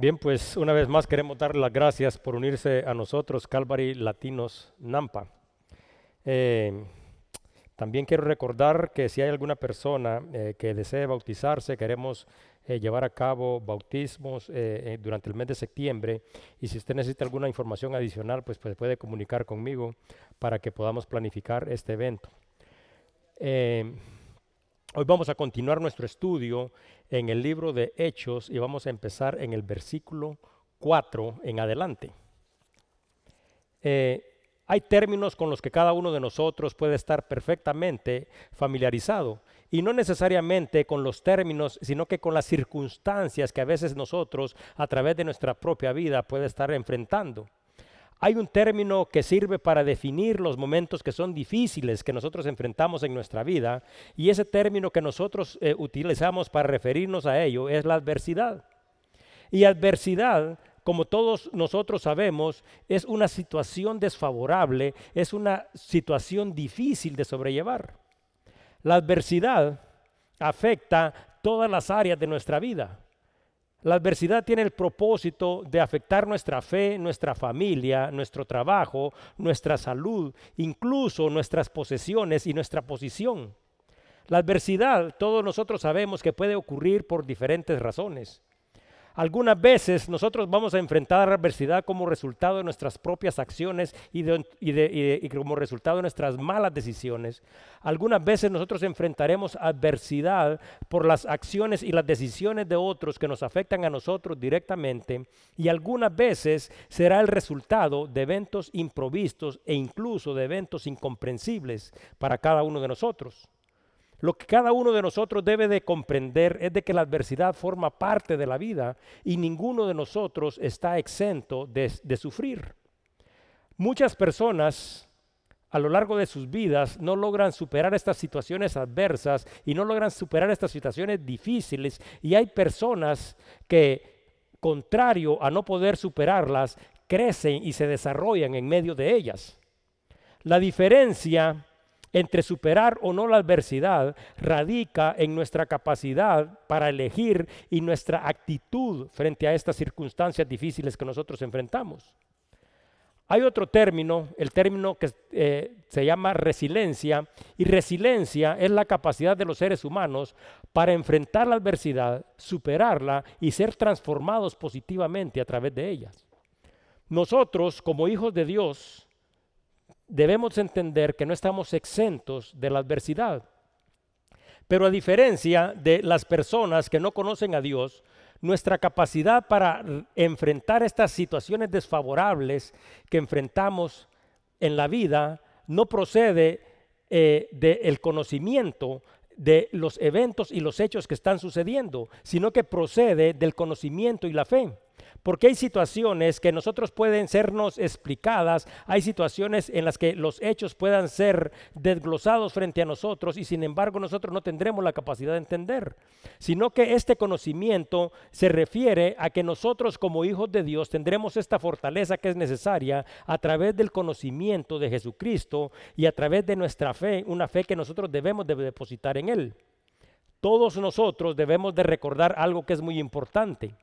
Bien, pues una vez más queremos dar las gracias por unirse a nosotros, Calvary Latinos Nampa. Eh, también quiero recordar que si hay alguna persona eh, que desee bautizarse, queremos eh, llevar a cabo bautismos durante el mes de septiembre y si usted necesita alguna información adicional, pues, pues puede comunicar conmigo para que podamos planificar este evento. Hoy vamos a continuar nuestro estudio en el libro de Hechos y vamos a empezar en el versículo 4 en adelante. Eh, hay términos con los que cada uno de nosotros puede estar perfectamente familiarizado y no necesariamente con los términos, sino que con las circunstancias que a veces nosotros a través de nuestra propia vida puede estar enfrentando. Hay un término que sirve para definir los momentos que son difíciles que nosotros enfrentamos en nuestra vida y ese término que nosotros eh, utilizamos para referirnos a ello es la adversidad. Y adversidad, como todos nosotros sabemos, es una situación desfavorable, es una situación difícil de sobrellevar. La adversidad afecta todas las áreas de nuestra vida. La adversidad tiene el propósito de afectar nuestra fe, nuestra familia, nuestro trabajo, nuestra salud, incluso nuestras posesiones y nuestra posición. La adversidad, todos nosotros sabemos que puede ocurrir por diferentes razones. Algunas veces nosotros vamos a enfrentar adversidad como resultado de nuestras propias acciones y, como resultado de nuestras malas decisiones. Algunas veces nosotros enfrentaremos adversidad por las acciones y las decisiones de otros que nos afectan a nosotros directamente. Y algunas veces será el resultado de eventos improvistos e incluso de eventos incomprensibles para cada uno de nosotros. Lo que cada uno de nosotros debe de comprender es de que la adversidad forma parte de la vida y ninguno de nosotros está exento de, sufrir. Muchas personas a lo largo de sus vidas no logran superar estas situaciones adversas y no logran superar estas situaciones difíciles y hay personas que, contrario a no poder superarlas, crecen y se desarrollan en medio de ellas. La diferencia entre superar o no la adversidad radica en nuestra capacidad para elegir y nuestra actitud frente a estas circunstancias difíciles que nosotros enfrentamos. Hay otro término, el término que eh, se llama resiliencia, y resiliencia es la capacidad de los seres humanos para enfrentar la adversidad, superarla y ser transformados positivamente a través de ellas. Nosotros, como hijos de Dios, debemos entender que no estamos exentos de la adversidad. Pero a diferencia de las personas que no conocen a Dios, nuestra capacidad para enfrentar estas situaciones desfavorables que enfrentamos en la vida no procede eh, del conocimiento de los eventos y los hechos que están sucediendo, sino que procede del conocimiento y la fe. Porque hay situaciones que nosotros pueden sernos explicadas, hay situaciones en las que los hechos puedan ser desglosados frente a nosotros y sin embargo nosotros no tendremos la capacidad de entender, sino que este conocimiento se refiere a que nosotros como hijos de Dios tendremos esta fortaleza que es necesaria a través del conocimiento de Jesucristo y a través de nuestra fe, una fe que nosotros debemos de depositar en Él. Todos nosotros debemos de recordar algo que es muy importante.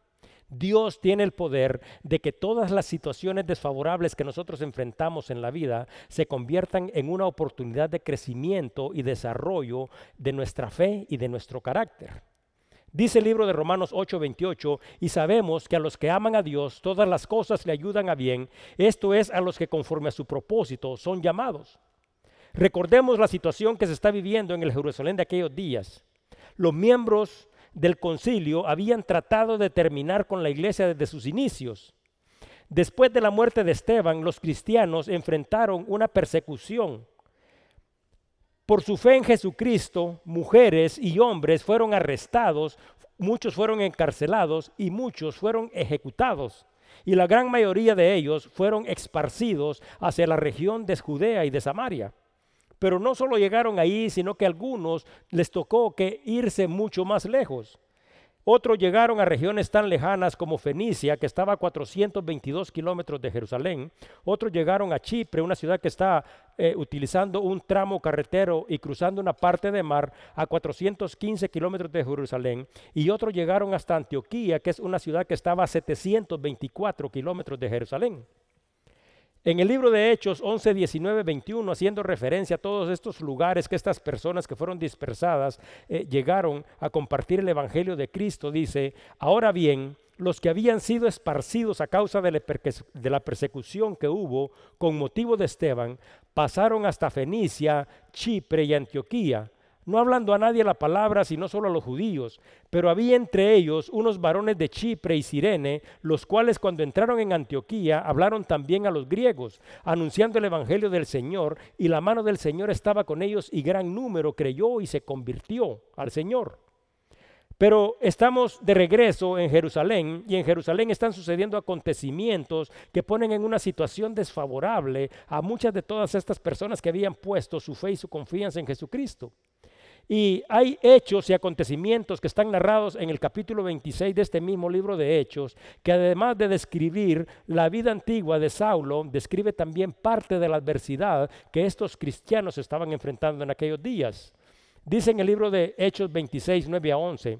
Dios tiene el poder de que todas las situaciones desfavorables que nosotros enfrentamos en la vida se conviertan en una oportunidad de crecimiento y desarrollo de nuestra fe y de nuestro carácter. Dice el libro de Romanos 8:28, y sabemos que a los que aman a Dios todas las cosas le ayudan a bien, esto es a los que conforme a su propósito son llamados. Recordemos la situación que se está viviendo en el Jerusalén de aquellos días. Los miembros del concilio habían tratado de terminar con la iglesia desde sus inicios. Después de la muerte de Esteban, los cristianos enfrentaron una persecución. Por su fe en Jesucristo, mujeres y hombres fueron arrestados, muchos fueron encarcelados y muchos fueron ejecutados. Y la gran mayoría de ellos fueron esparcidos hacia la región de Judea y de Samaria. Pero no solo llegaron ahí, sino que algunos les tocó que irse mucho más lejos. Otros llegaron a regiones tan lejanas como Fenicia, que estaba a 422 kilómetros de Jerusalén. Otros llegaron a Chipre, una ciudad que está eh, utilizando un tramo carretero y cruzando una parte de mar a 415 kilómetros de Jerusalén. Y otros llegaron hasta Antioquía, que es una ciudad que estaba a 724 kilómetros de Jerusalén. En el libro de Hechos 11, 19, 21, haciendo referencia a todos estos lugares que estas personas que fueron dispersadas eh, llegaron a compartir el Evangelio de Cristo, dice, ahora bien, los que habían sido esparcidos a causa de la persecución que hubo con motivo de Esteban, pasaron hasta Fenicia, Chipre y Antioquía no hablando a nadie la palabra, sino solo a los judíos. Pero había entre ellos unos varones de Chipre y Sirene, los cuales cuando entraron en Antioquía hablaron también a los griegos, anunciando el Evangelio del Señor, y la mano del Señor estaba con ellos y gran número creyó y se convirtió al Señor. Pero estamos de regreso en Jerusalén y en Jerusalén están sucediendo acontecimientos que ponen en una situación desfavorable a muchas de todas estas personas que habían puesto su fe y su confianza en Jesucristo. Y hay hechos y acontecimientos que están narrados en el capítulo 26 de este mismo libro de Hechos, que además de describir la vida antigua de Saulo, describe también parte de la adversidad que estos cristianos estaban enfrentando en aquellos días. Dice en el libro de Hechos 26, 9 a 11,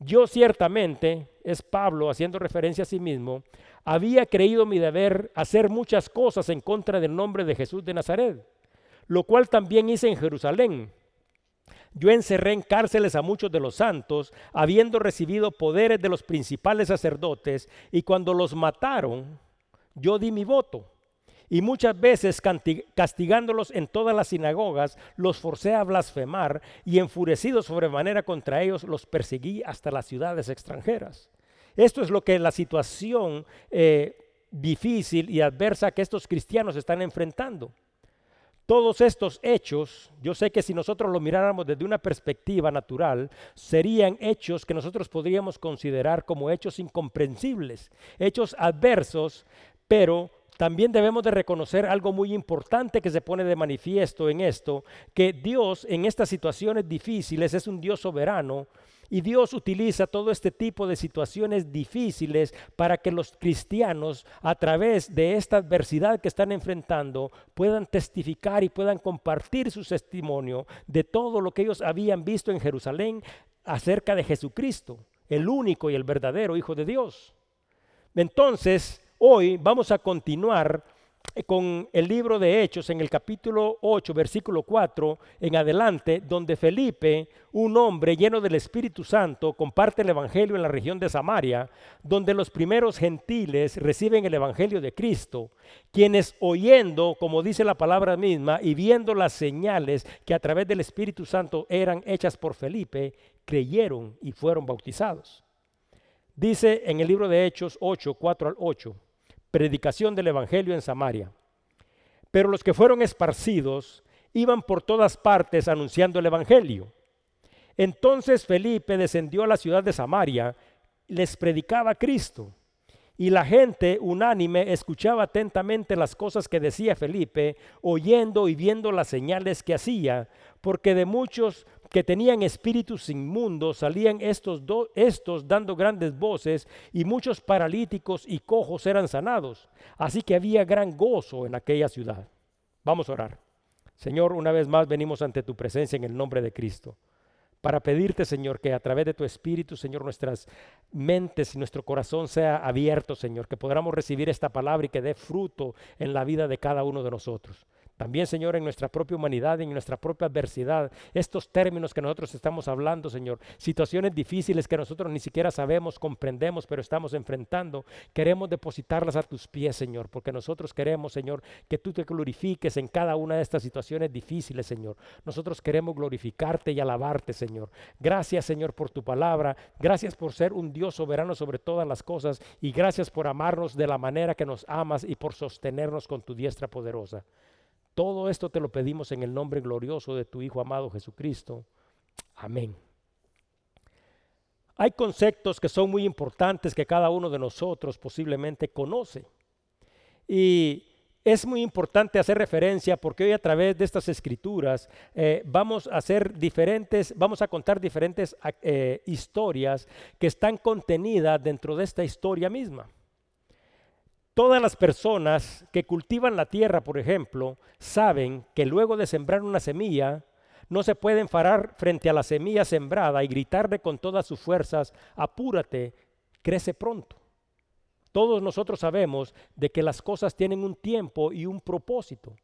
yo ciertamente, es Pablo haciendo referencia a sí mismo, había creído mi deber hacer muchas cosas en contra del nombre de Jesús de Nazaret, lo cual también hice en Jerusalén yo encerré en cárceles a muchos de los santos, habiendo recibido poderes de los principales sacerdotes, y cuando los mataron, yo di mi voto. Y muchas veces castigándolos en todas las sinagogas, los forcé a blasfemar y enfurecido sobremanera contra ellos, los perseguí hasta las ciudades extranjeras. Esto es lo que la situación eh, difícil y adversa que estos cristianos están enfrentando. Todos estos hechos, yo sé que si nosotros lo miráramos desde una perspectiva natural, serían hechos que nosotros podríamos considerar como hechos incomprensibles, hechos adversos, pero también debemos de reconocer algo muy importante que se pone de manifiesto en esto, que Dios en estas situaciones difíciles es un Dios soberano y Dios utiliza todo este tipo de situaciones difíciles para que los cristianos, a través de esta adversidad que están enfrentando, puedan testificar y puedan compartir su testimonio de todo lo que ellos habían visto en Jerusalén acerca de Jesucristo, el único y el verdadero Hijo de Dios. Entonces, hoy vamos a continuar eh, con el libro de Hechos en el capítulo 8, versículo 4 en adelante, donde Felipe, un hombre lleno del Espíritu Santo, comparte el Evangelio en la región de Samaria, donde los primeros gentiles reciben el Evangelio de Cristo, quienes oyendo, como dice la palabra misma, y viendo las señales que a través del Espíritu Santo eran hechas por Felipe, creyeron y fueron bautizados. Dice en el libro de Hechos 8, 4 al 8 predicación del Evangelio en Samaria. Pero los que fueron esparcidos iban por todas partes anunciando el Evangelio. Entonces Felipe descendió a la ciudad de Samaria, les predicaba Cristo. Y la gente unánime escuchaba atentamente las cosas que decía Felipe, oyendo y viendo las señales que hacía, porque de muchos que tenían espíritus inmundos, salían estos, estos dando grandes voces y muchos paralíticos y cojos eran sanados. Así que había gran gozo en aquella ciudad. Vamos a orar. Señor, una vez más venimos ante tu presencia en el nombre de Cristo para pedirte, Señor, que a través de tu Espíritu, Señor, nuestras mentes y nuestro corazón sea abierto, Señor, que podamos recibir esta palabra y que dé fruto en la vida de cada uno de nosotros. También, Señor, en nuestra propia humanidad, en nuestra propia adversidad, estos términos que nosotros estamos hablando, Señor, situaciones difíciles que nosotros ni siquiera sabemos, comprendemos, pero estamos enfrentando, queremos depositarlas a tus pies, Señor, porque nosotros queremos, Señor, que tú te glorifiques en cada una de estas situaciones difíciles, Señor. Nosotros queremos glorificarte y alabarte, Señor. Gracias, Señor, por tu palabra. Gracias por ser un Dios soberano sobre todas las cosas y gracias por amarnos de la manera que nos amas y por sostenernos con tu diestra poderosa. Todo esto te lo pedimos en el nombre glorioso de tu Hijo amado Jesucristo. Amén. Hay conceptos que son muy importantes que cada uno de nosotros posiblemente conoce. Y es muy importante hacer referencia porque hoy a través de estas escrituras eh, vamos a hacer diferentes, vamos a contar diferentes eh, historias que están contenidas dentro de esta historia misma. Todas las personas que cultivan la tierra, por ejemplo, saben que luego de sembrar una semilla, no se pueden parar frente a la semilla sembrada y gritarle con todas sus fuerzas, apúrate, crece pronto. Todos nosotros sabemos de que las cosas tienen un tiempo y un propósito.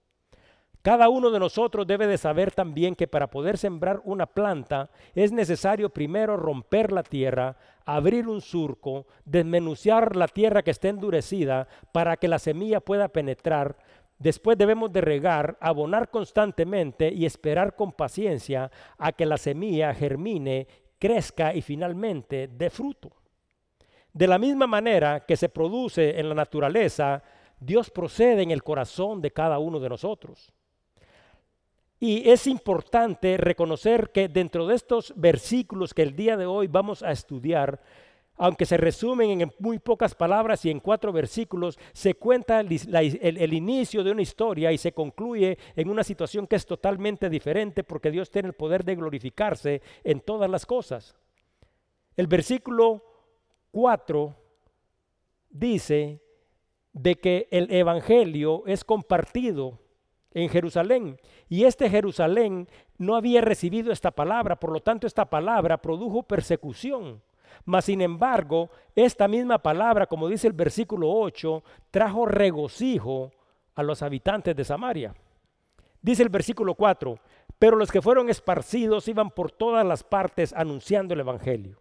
Cada uno de nosotros debe de saber también que para poder sembrar una planta es necesario primero romper la tierra, abrir un surco, desmenuciar la tierra que esté endurecida para que la semilla pueda penetrar. Después debemos de regar, abonar constantemente y esperar con paciencia a que la semilla germine, crezca y finalmente dé fruto. De la misma manera que se produce en la naturaleza, Dios procede en el corazón de cada uno de nosotros. Y es importante reconocer que dentro de estos versículos que el día de hoy vamos a estudiar, aunque se resumen en muy pocas palabras y en cuatro versículos, se cuenta el, inicio de una historia y se concluye en una situación que es totalmente diferente porque Dios tiene el poder de glorificarse en todas las cosas. El versículo 4 dice de que el Evangelio es compartido en Jerusalén y este Jerusalén no había recibido esta palabra, por lo tanto esta palabra produjo persecución. Mas sin embargo, esta misma palabra, como dice el versículo 8, trajo regocijo a los habitantes de Samaria. Dice el versículo 4, pero los que fueron esparcidos iban por todas las partes anunciando el Evangelio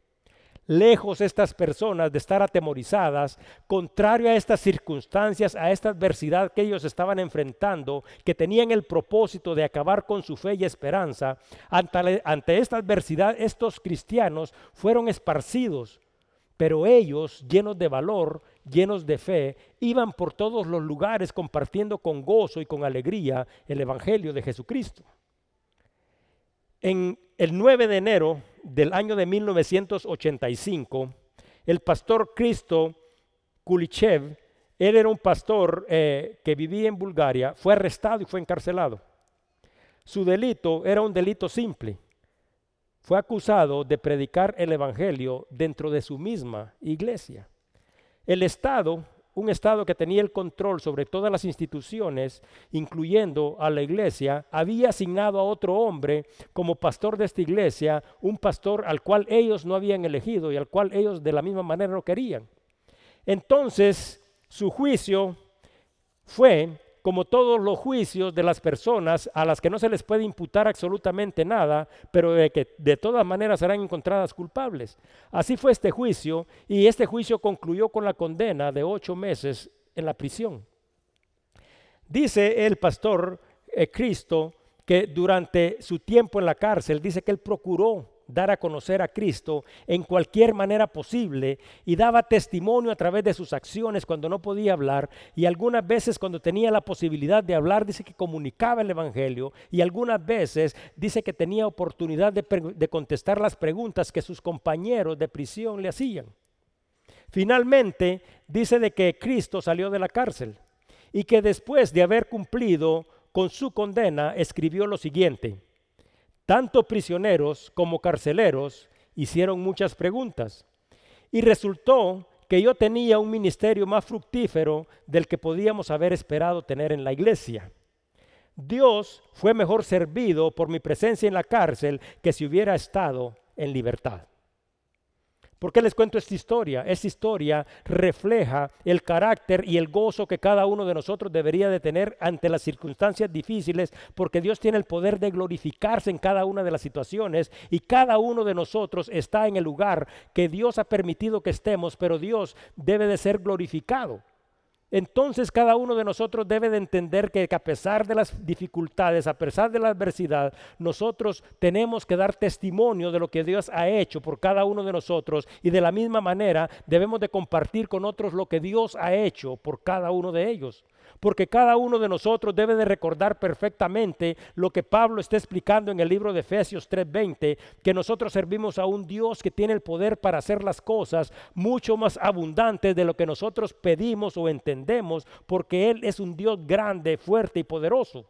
lejos estas personas de estar atemorizadas, contrario a estas circunstancias, a esta adversidad que ellos estaban enfrentando, que tenían el propósito de acabar con su fe y esperanza, ante, esta adversidad estos cristianos fueron esparcidos, pero ellos, llenos de valor, llenos de fe, iban por todos los lugares compartiendo con gozo y con alegría el Evangelio de Jesucristo. En el 9 de enero del año de 1985, el pastor Cristo Kulichev, él era un pastor eh, que vivía en Bulgaria, fue arrestado y fue encarcelado. Su delito era un delito simple. Fue acusado de predicar el Evangelio dentro de su misma iglesia. El Estado un Estado que tenía el control sobre todas las instituciones, incluyendo a la iglesia, había asignado a otro hombre como pastor de esta iglesia, un pastor al cual ellos no habían elegido y al cual ellos de la misma manera no querían. Entonces, su juicio fue como todos los juicios de las personas a las que no se les puede imputar absolutamente nada, pero de que de todas maneras serán encontradas culpables. Así fue este juicio y este juicio concluyó con la condena de ocho meses en la prisión. Dice el pastor eh, Cristo que durante su tiempo en la cárcel, dice que él procuró dar a conocer a Cristo en cualquier manera posible y daba testimonio a través de sus acciones cuando no podía hablar. Y algunas veces cuando tenía la posibilidad de hablar dice que comunicaba el Evangelio. Y algunas veces dice que tenía oportunidad de, contestar las preguntas que sus compañeros de prisión le hacían. Finalmente dice de que Cristo salió de la cárcel y que después de haber cumplido con su condena escribió lo siguiente tanto prisioneros como carceleros hicieron muchas preguntas. Y resultó que yo tenía un ministerio más fructífero del que podíamos haber esperado tener en la iglesia. Dios fue mejor servido por mi presencia en la cárcel que si hubiera estado en libertad. ¿Por qué les cuento esta historia? Esta historia refleja el carácter y el gozo que cada uno de nosotros debería de tener ante las circunstancias difíciles, porque Dios tiene el poder de glorificarse en cada una de las situaciones y cada uno de nosotros está en el lugar que Dios ha permitido que estemos, pero Dios debe de ser glorificado. Entonces cada uno de nosotros debe de entender que a pesar de las dificultades, a pesar de la adversidad, nosotros tenemos que dar testimonio de lo que Dios ha hecho por cada uno de nosotros y de la misma manera debemos de compartir con otros lo que Dios ha hecho por cada uno de ellos. Porque cada uno de nosotros debe de recordar perfectamente lo que Pablo está explicando en el libro de Efesios 3:20, que nosotros servimos a un Dios que tiene el poder para hacer las cosas mucho más abundantes de lo que nosotros pedimos o entendemos, porque Él es un Dios grande, fuerte y poderoso.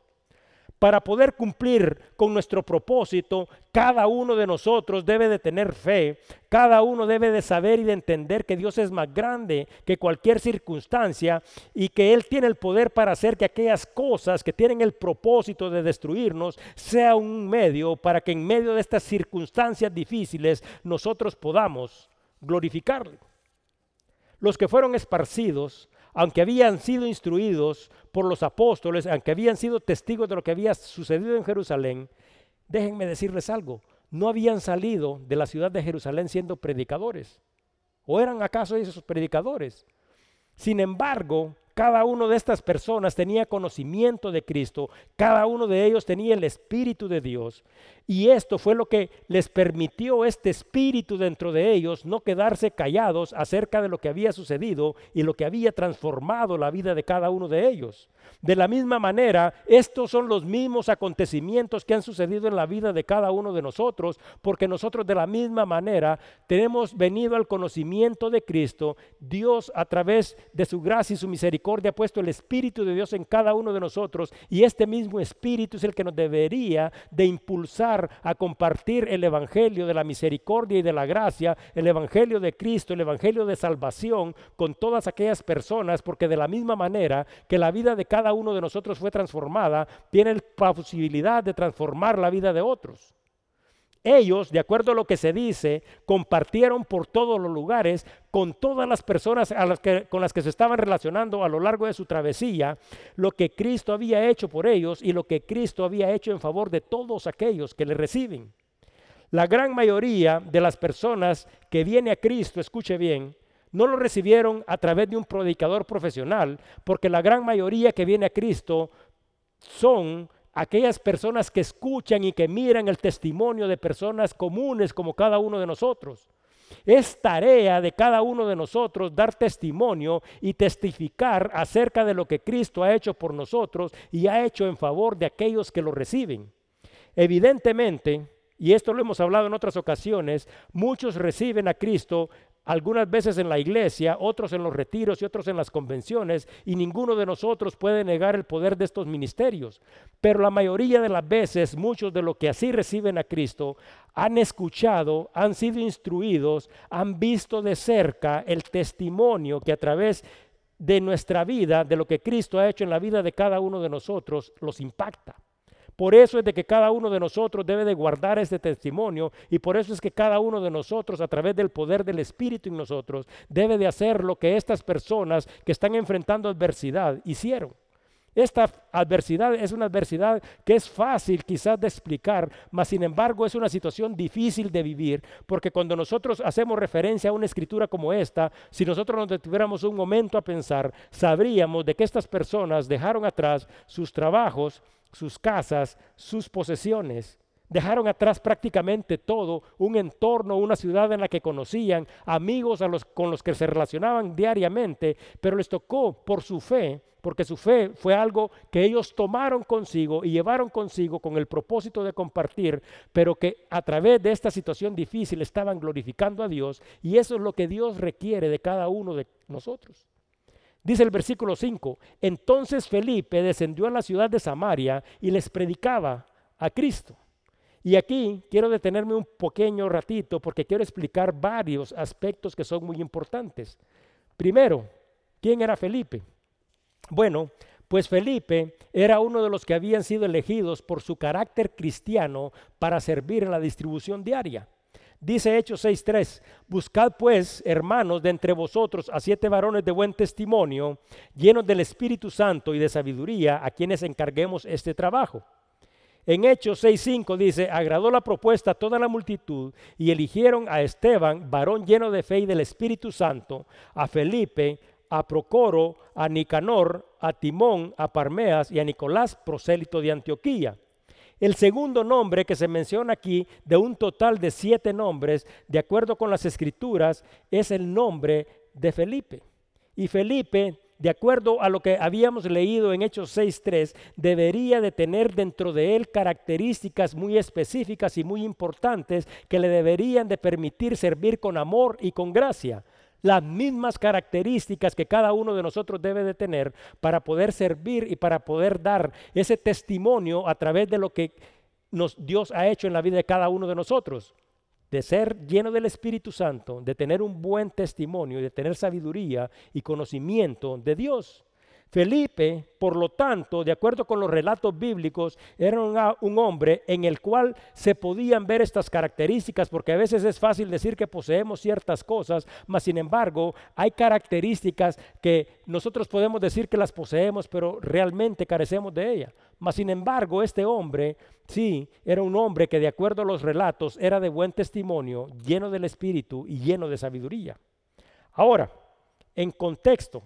Para poder cumplir con nuestro propósito, cada uno de nosotros debe de tener fe, cada uno debe de saber y de entender que Dios es más grande que cualquier circunstancia y que Él tiene el poder para hacer que aquellas cosas que tienen el propósito de destruirnos sea un medio para que en medio de estas circunstancias difíciles nosotros podamos glorificarle. Los que fueron esparcidos aunque habían sido instruidos por los apóstoles, aunque habían sido testigos de lo que había sucedido en Jerusalén, déjenme decirles algo, no habían salido de la ciudad de Jerusalén siendo predicadores. ¿O eran acaso esos predicadores? Sin embargo, cada uno de estas personas tenía conocimiento de Cristo, cada uno de ellos tenía el Espíritu de Dios. Y esto fue lo que les permitió este Espíritu dentro de ellos no quedarse callados acerca de lo que había sucedido y lo que había transformado la vida de cada uno de ellos. De la misma manera, estos son los mismos acontecimientos que han sucedido en la vida de cada uno de nosotros, porque nosotros de la misma manera tenemos venido al conocimiento de Cristo. Dios a través de su gracia y su misericordia ha puesto el Espíritu de Dios en cada uno de nosotros y este mismo Espíritu es el que nos debería de impulsar a compartir el Evangelio de la misericordia y de la gracia, el Evangelio de Cristo, el Evangelio de salvación con todas aquellas personas, porque de la misma manera que la vida de cada uno de nosotros fue transformada, tiene la posibilidad de transformar la vida de otros. Ellos, de acuerdo a lo que se dice, compartieron por todos los lugares con todas las personas a las que, con las que se estaban relacionando a lo largo de su travesía, lo que Cristo había hecho por ellos y lo que Cristo había hecho en favor de todos aquellos que le reciben. La gran mayoría de las personas que viene a Cristo, escuche bien, no lo recibieron a través de un predicador profesional, porque la gran mayoría que viene a Cristo son aquellas personas que escuchan y que miran el testimonio de personas comunes como cada uno de nosotros. Es tarea de cada uno de nosotros dar testimonio y testificar acerca de lo que Cristo ha hecho por nosotros y ha hecho en favor de aquellos que lo reciben. Evidentemente, y esto lo hemos hablado en otras ocasiones, muchos reciben a Cristo algunas veces en la iglesia, otros en los retiros y otros en las convenciones, y ninguno de nosotros puede negar el poder de estos ministerios. Pero la mayoría de las veces, muchos de los que así reciben a Cristo han escuchado, han sido instruidos, han visto de cerca el testimonio que a través de nuestra vida, de lo que Cristo ha hecho en la vida de cada uno de nosotros, los impacta. Por eso es de que cada uno de nosotros debe de guardar este testimonio y por eso es que cada uno de nosotros a través del poder del Espíritu en nosotros debe de hacer lo que estas personas que están enfrentando adversidad hicieron. Esta adversidad es una adversidad que es fácil quizás de explicar, mas sin embargo es una situación difícil de vivir, porque cuando nosotros hacemos referencia a una escritura como esta, si nosotros nos detuviéramos un momento a pensar, sabríamos de que estas personas dejaron atrás sus trabajos, sus casas, sus posesiones. Dejaron atrás prácticamente todo, un entorno, una ciudad en la que conocían, amigos a los, con los que se relacionaban diariamente, pero les tocó por su fe, porque su fe fue algo que ellos tomaron consigo y llevaron consigo con el propósito de compartir, pero que a través de esta situación difícil estaban glorificando a Dios y eso es lo que Dios requiere de cada uno de nosotros. Dice el versículo 5, entonces Felipe descendió a la ciudad de Samaria y les predicaba a Cristo. Y aquí quiero detenerme un pequeño ratito porque quiero explicar varios aspectos que son muy importantes. Primero, ¿quién era Felipe? Bueno, pues Felipe era uno de los que habían sido elegidos por su carácter cristiano para servir en la distribución diaria. Dice Hechos 6:3, buscad pues, hermanos, de entre vosotros a siete varones de buen testimonio, llenos del Espíritu Santo y de sabiduría, a quienes encarguemos este trabajo. En Hechos 6:5 dice, agradó la propuesta a toda la multitud y eligieron a Esteban, varón lleno de fe y del Espíritu Santo, a Felipe, a Procoro, a Nicanor, a Timón, a Parmeas y a Nicolás, prosélito de Antioquía. El segundo nombre que se menciona aquí, de un total de siete nombres, de acuerdo con las escrituras, es el nombre de Felipe. Y Felipe de acuerdo a lo que habíamos leído en Hechos 6.3, debería de tener dentro de él características muy específicas y muy importantes que le deberían de permitir servir con amor y con gracia. Las mismas características que cada uno de nosotros debe de tener para poder servir y para poder dar ese testimonio a través de lo que nos, Dios ha hecho en la vida de cada uno de nosotros de ser lleno del Espíritu Santo, de tener un buen testimonio, de tener sabiduría y conocimiento de Dios. Felipe, por lo tanto, de acuerdo con los relatos bíblicos, era un, hombre en el cual se podían ver estas características, porque a veces es fácil decir que poseemos ciertas cosas, mas sin embargo hay características que nosotros podemos decir que las poseemos, pero realmente carecemos de ellas. Mas sin embargo, este hombre, sí, era un hombre que de acuerdo a los relatos era de buen testimonio, lleno del Espíritu y lleno de sabiduría. Ahora, en contexto,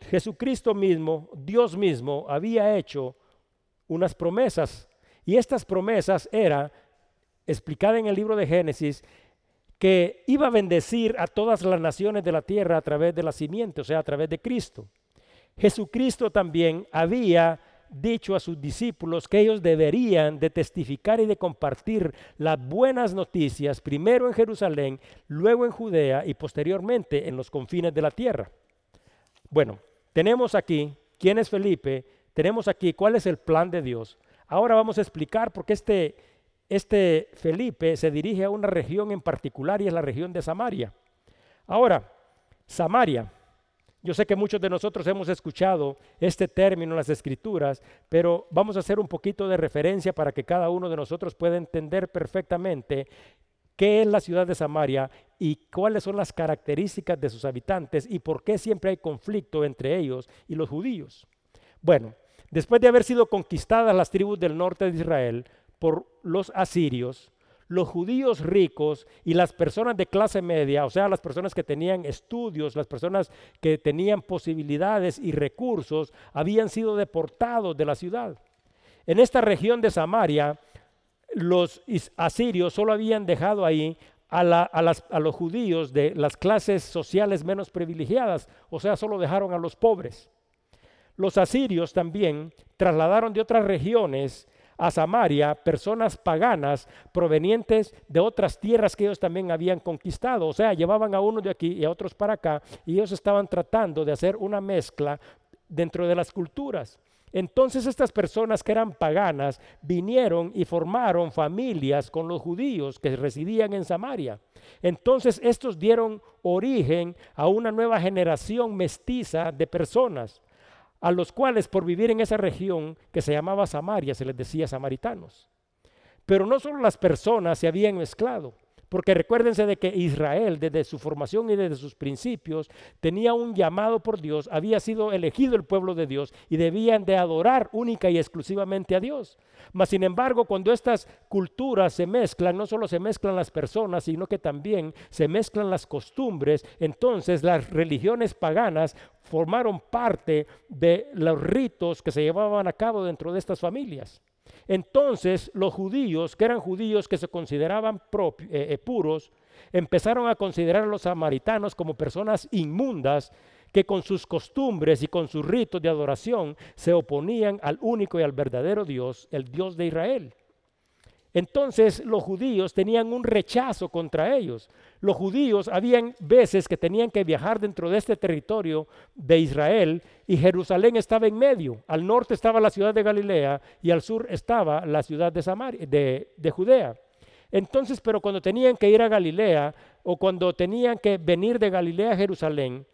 Jesucristo mismo, Dios mismo, había hecho unas promesas. Y estas promesas era, explicada en el libro de Génesis, que iba a bendecir a todas las naciones de la tierra a través de la simiente, o sea, a través de Cristo. Jesucristo también había dicho a sus discípulos que ellos deberían de testificar y de compartir las buenas noticias, primero en Jerusalén, luego en Judea y posteriormente en los confines de la tierra. Bueno, tenemos aquí quién es Felipe, tenemos aquí cuál es el plan de Dios. Ahora vamos a explicar por qué este, este Felipe se dirige a una región en particular y es la región de Samaria. Ahora, Samaria, yo sé que muchos de nosotros hemos escuchado este término en las escrituras, pero vamos a hacer un poquito de referencia para que cada uno de nosotros pueda entender perfectamente qué es la ciudad de Samaria y cuáles son las características de sus habitantes y por qué siempre hay conflicto entre ellos y los judíos. Bueno, después de haber sido conquistadas las tribus del norte de Israel por los asirios, los judíos ricos y las personas de clase media, o sea, las personas que tenían estudios, las personas que tenían posibilidades y recursos, habían sido deportados de la ciudad. En esta región de Samaria los asirios solo habían dejado ahí a, los judíos de las clases sociales menos privilegiadas, o sea, solo dejaron a los pobres. Los asirios también trasladaron de otras regiones a Samaria personas paganas provenientes de otras tierras que ellos también habían conquistado. O sea, llevaban a unos de aquí y a otros para acá y ellos estaban tratando de hacer una mezcla dentro de las culturas. Entonces estas personas que eran paganas vinieron y formaron familias con los judíos que residían en Samaria. Entonces estos dieron origen a una nueva generación mestiza de personas, a los cuales por vivir en esa región que se llamaba Samaria se les decía samaritanos. Pero no solo las personas se habían mezclado, porque recuérdense de que Israel, desde su formación y desde sus principios, tenía un llamado por Dios, había sido elegido el pueblo de Dios y debían de adorar única y exclusivamente a Dios. Mas, sin embargo, cuando estas culturas se mezclan, no solo se mezclan las personas, sino que también se mezclan las costumbres, entonces las religiones paganas formaron parte de los ritos que se llevaban a cabo dentro de estas familias. Entonces los judíos, que eran judíos que se consideraban eh, eh, puros, empezaron a considerar a los samaritanos como personas inmundas que con sus costumbres y con sus ritos de adoración se oponían al único y al verdadero Dios, el Dios de Israel. Entonces los judíos tenían un rechazo contra ellos. Los judíos habían veces que tenían que viajar dentro de este territorio de Israel y Jerusalén estaba en medio. Al norte estaba la ciudad de Galilea y al sur estaba la ciudad de, Judea. Entonces, pero cuando tenían que ir a Galilea o cuando tenían que venir de Galilea a Jerusalén,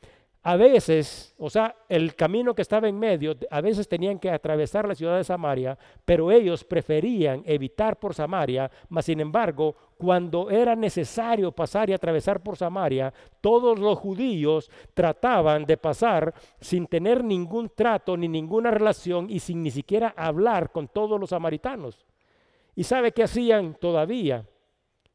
a veces, o sea, el camino que estaba en medio, a veces tenían que atravesar la ciudad de Samaria, pero ellos preferían evitar por Samaria, mas sin embargo, cuando era necesario pasar y atravesar por Samaria, todos los judíos trataban de pasar sin tener ningún trato ni ninguna relación y sin ni siquiera hablar con todos los samaritanos. ¿Y sabe qué hacían todavía?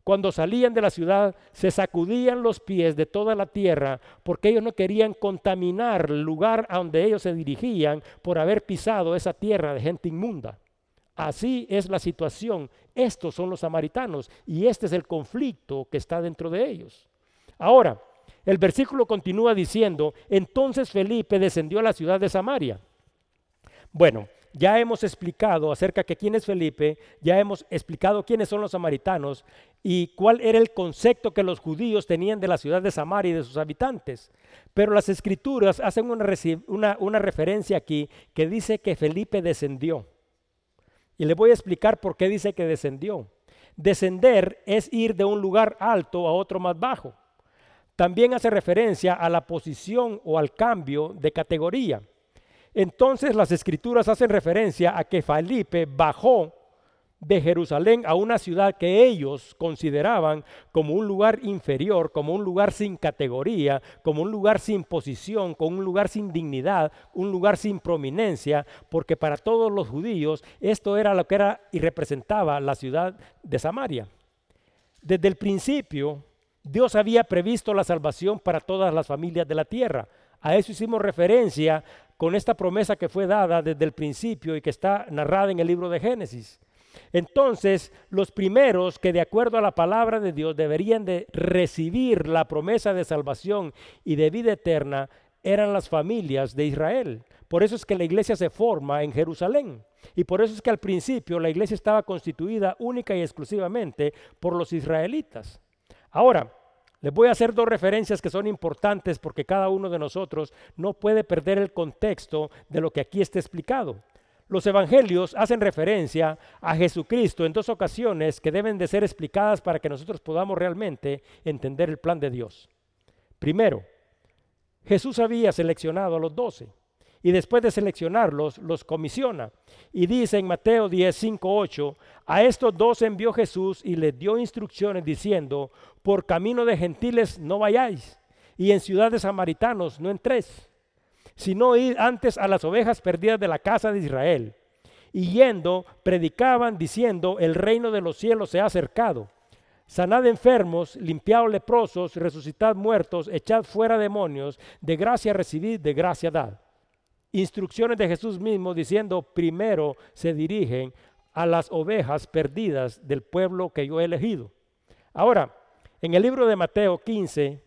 Cuando salían de la ciudad, se sacudían los pies de toda la tierra porque ellos no querían contaminar el lugar a donde ellos se dirigían por haber pisado esa tierra de gente inmunda. Así es la situación. Estos son los samaritanos y este es el conflicto que está dentro de ellos. Ahora, El versículo continúa diciendo, entonces Felipe descendió a la ciudad de Samaria. Bueno, ya hemos explicado acerca de quién es Felipe, ya hemos explicado quiénes son los samaritanos y cuál era el concepto que los judíos tenían de la ciudad de Samaria y de sus habitantes. Pero las escrituras hacen una, una, referencia aquí que dice que Felipe descendió. Y le voy a explicar por qué dice que descendió. Descender es ir de un lugar alto a otro más bajo. También hace referencia a la posición o al cambio de categoría. Entonces las escrituras hacen referencia a que Felipe bajó de Jerusalén a una ciudad que ellos consideraban como un lugar inferior, como un lugar sin categoría, como un lugar sin posición, como un lugar sin dignidad, un lugar sin prominencia, porque para todos los judíos esto era lo que era y representaba la ciudad de Samaria. Desde el principio, Dios había previsto la salvación para todas las familias de la tierra. A eso hicimos referencia con esta promesa que fue dada desde el principio y que está narrada en el libro de Génesis. Entonces, los primeros que de acuerdo a la palabra de Dios deberían de recibir la promesa de salvación y de vida eterna eran las familias de Israel. Por eso es que la iglesia se forma en Jerusalén. Y por eso es que al principio la iglesia estaba constituida única y exclusivamente por los israelitas. Ahora, les voy a hacer dos referencias que son importantes porque cada uno de nosotros no puede perder el contexto de lo que aquí está explicado. Los evangelios hacen referencia a Jesucristo en dos ocasiones que deben de ser explicadas para que nosotros podamos realmente entender el plan de Dios. Primero, Jesús había seleccionado a los doce y después de seleccionarlos, los comisiona. Y dice en Mateo 10, 5, 8, a estos dos envió Jesús y les dio instrucciones diciendo, por camino de gentiles no vayáis, y en ciudades samaritanos no entréis, sino id antes a las ovejas perdidas de la casa de Israel. Y yendo, predicaban diciendo, el reino de los cielos se ha acercado. Sanad enfermos, limpiad leprosos, resucitad muertos, echad fuera demonios, de gracia recibid, de gracia dad instrucciones de Jesús mismo diciendo, primero se dirigen a las ovejas perdidas del pueblo que yo he elegido. Ahora, en el libro de Mateo 15,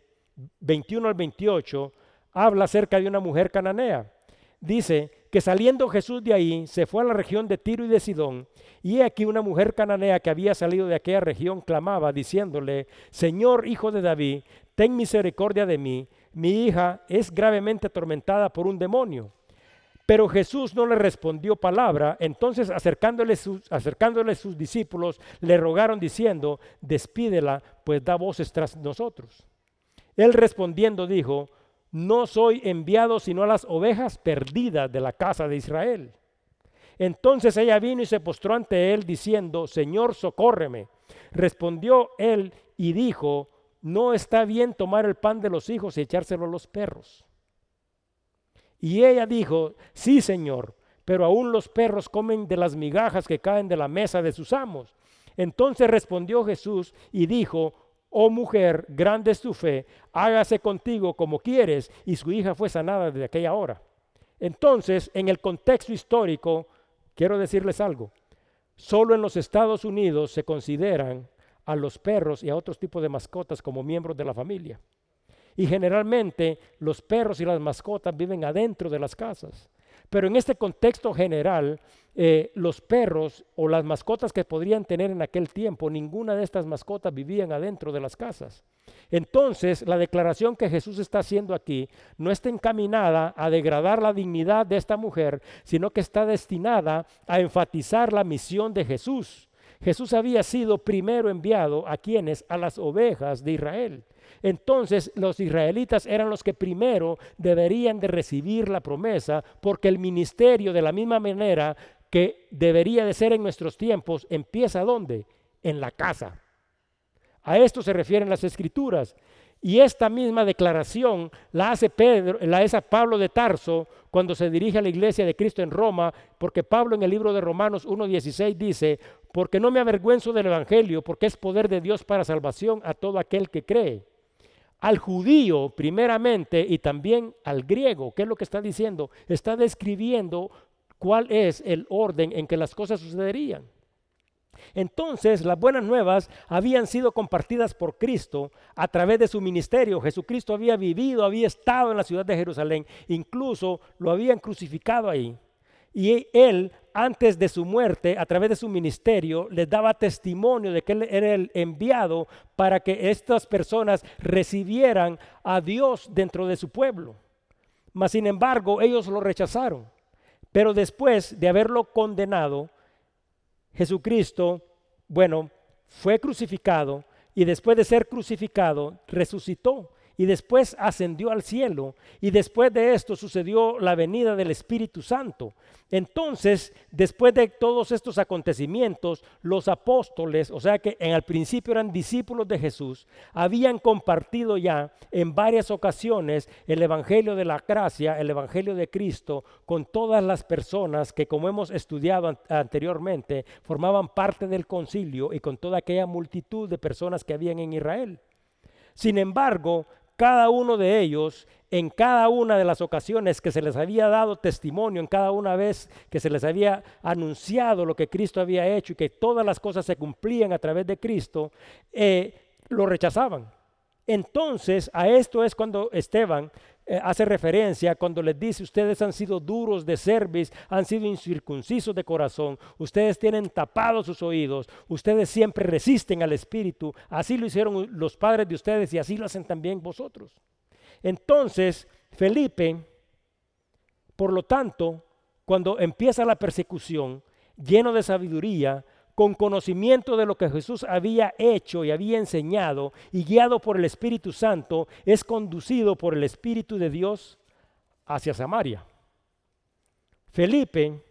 21 al 28, habla acerca de una mujer cananea. Dice que saliendo Jesús de ahí, se fue a la región de Tiro y de Sidón, y he aquí una mujer cananea que había salido de aquella región clamaba, diciéndole, Señor, hijo de David, ten misericordia de mí, mi hija es gravemente atormentada por un demonio. Pero Jesús no le respondió palabra, entonces acercándole sus, acercándole sus discípulos le rogaron diciendo, despídela, pues da voces tras nosotros. Él respondiendo dijo, no soy enviado sino a las ovejas perdidas de la casa de Israel. Entonces ella vino y se postró ante él diciendo, Señor, socórreme. Respondió él y dijo, no está bien tomar el pan de los hijos y echárselo a los perros. Y ella dijo, sí, Señor, pero aún los perros comen de las migajas que caen de la mesa de sus amos. Entonces respondió Jesús y dijo, oh mujer, grande es tu fe, hágase contigo como quieres. Y su hija fue sanada desde aquella hora. Entonces, en el contexto histórico, quiero decirles algo. Solo en los Estados Unidos se consideran a los perros y a otros tipos de mascotas como miembros de la familia. Y generalmente los perros y las mascotas viven adentro de las casas. Pero en este contexto general, eh, los perros o las mascotas que podrían tener en aquel tiempo, ninguna de estas mascotas vivían adentro de las casas. Entonces, la declaración que Jesús está haciendo aquí no está encaminada a degradar la dignidad de esta mujer, sino que está destinada a enfatizar la misión de Jesús. Jesús había sido primero enviado a quienes, a las ovejas de Israel. Entonces los israelitas eran los que primero deberían de recibir la promesa, porque el ministerio de la misma manera que debería de ser en nuestros tiempos, empieza ¿dónde? En la casa. A esto se refieren las escrituras. Y esta misma declaración la hace Pedro, la hace Pablo de Tarso cuando se dirige a la iglesia de Cristo en Roma, porque Pablo en el libro de Romanos 1:16 dice, "Porque no me avergüenzo del evangelio, porque es poder de Dios para salvación a todo aquel que cree." al judío primeramente y también al griego. ¿Qué es lo que está diciendo? Está describiendo cuál es el orden en que las cosas sucederían. Entonces las buenas nuevas habían sido compartidas por Cristo a través de su ministerio. Jesucristo había vivido, había estado en la ciudad de Jerusalén, incluso lo habían crucificado ahí. Y él, antes de su muerte, a través de su ministerio, les daba testimonio de que él era el enviado para que estas personas recibieran a Dios dentro de su pueblo. Mas, sin embargo, ellos lo rechazaron. Pero después de haberlo condenado, Jesucristo, bueno, fue crucificado y después de ser crucificado, resucitó y después ascendió al cielo y después de esto sucedió la venida del Espíritu Santo. Entonces, después de todos estos acontecimientos, los apóstoles, o sea que en el principio eran discípulos de Jesús, habían compartido ya en varias ocasiones el Evangelio de la gracia, el Evangelio de Cristo, con todas las personas que, como hemos estudiado anteriormente, formaban parte del concilio y con toda aquella multitud de personas que habían en Israel. Sin embargo, cada uno de ellos, en cada una de las ocasiones que se les había dado testimonio, en cada una vez que se les había anunciado lo que Cristo había hecho y que todas las cosas se cumplían a través de Cristo, eh, lo rechazaban. Entonces, a esto es cuando Esteban eh, hace referencia cuando les dice, ustedes han sido duros de cerviz, han sido incircuncisos de corazón, ustedes tienen tapados sus oídos, ustedes siempre resisten al Espíritu, así lo hicieron los padres de ustedes y así lo hacen también vosotros. Entonces, Felipe, por lo tanto, cuando empieza la persecución, lleno de sabiduría, con conocimiento de lo que Jesús había hecho y había enseñado y guiado por el Espíritu Santo, es conducido por el Espíritu de Dios hacia Samaria. Felipe,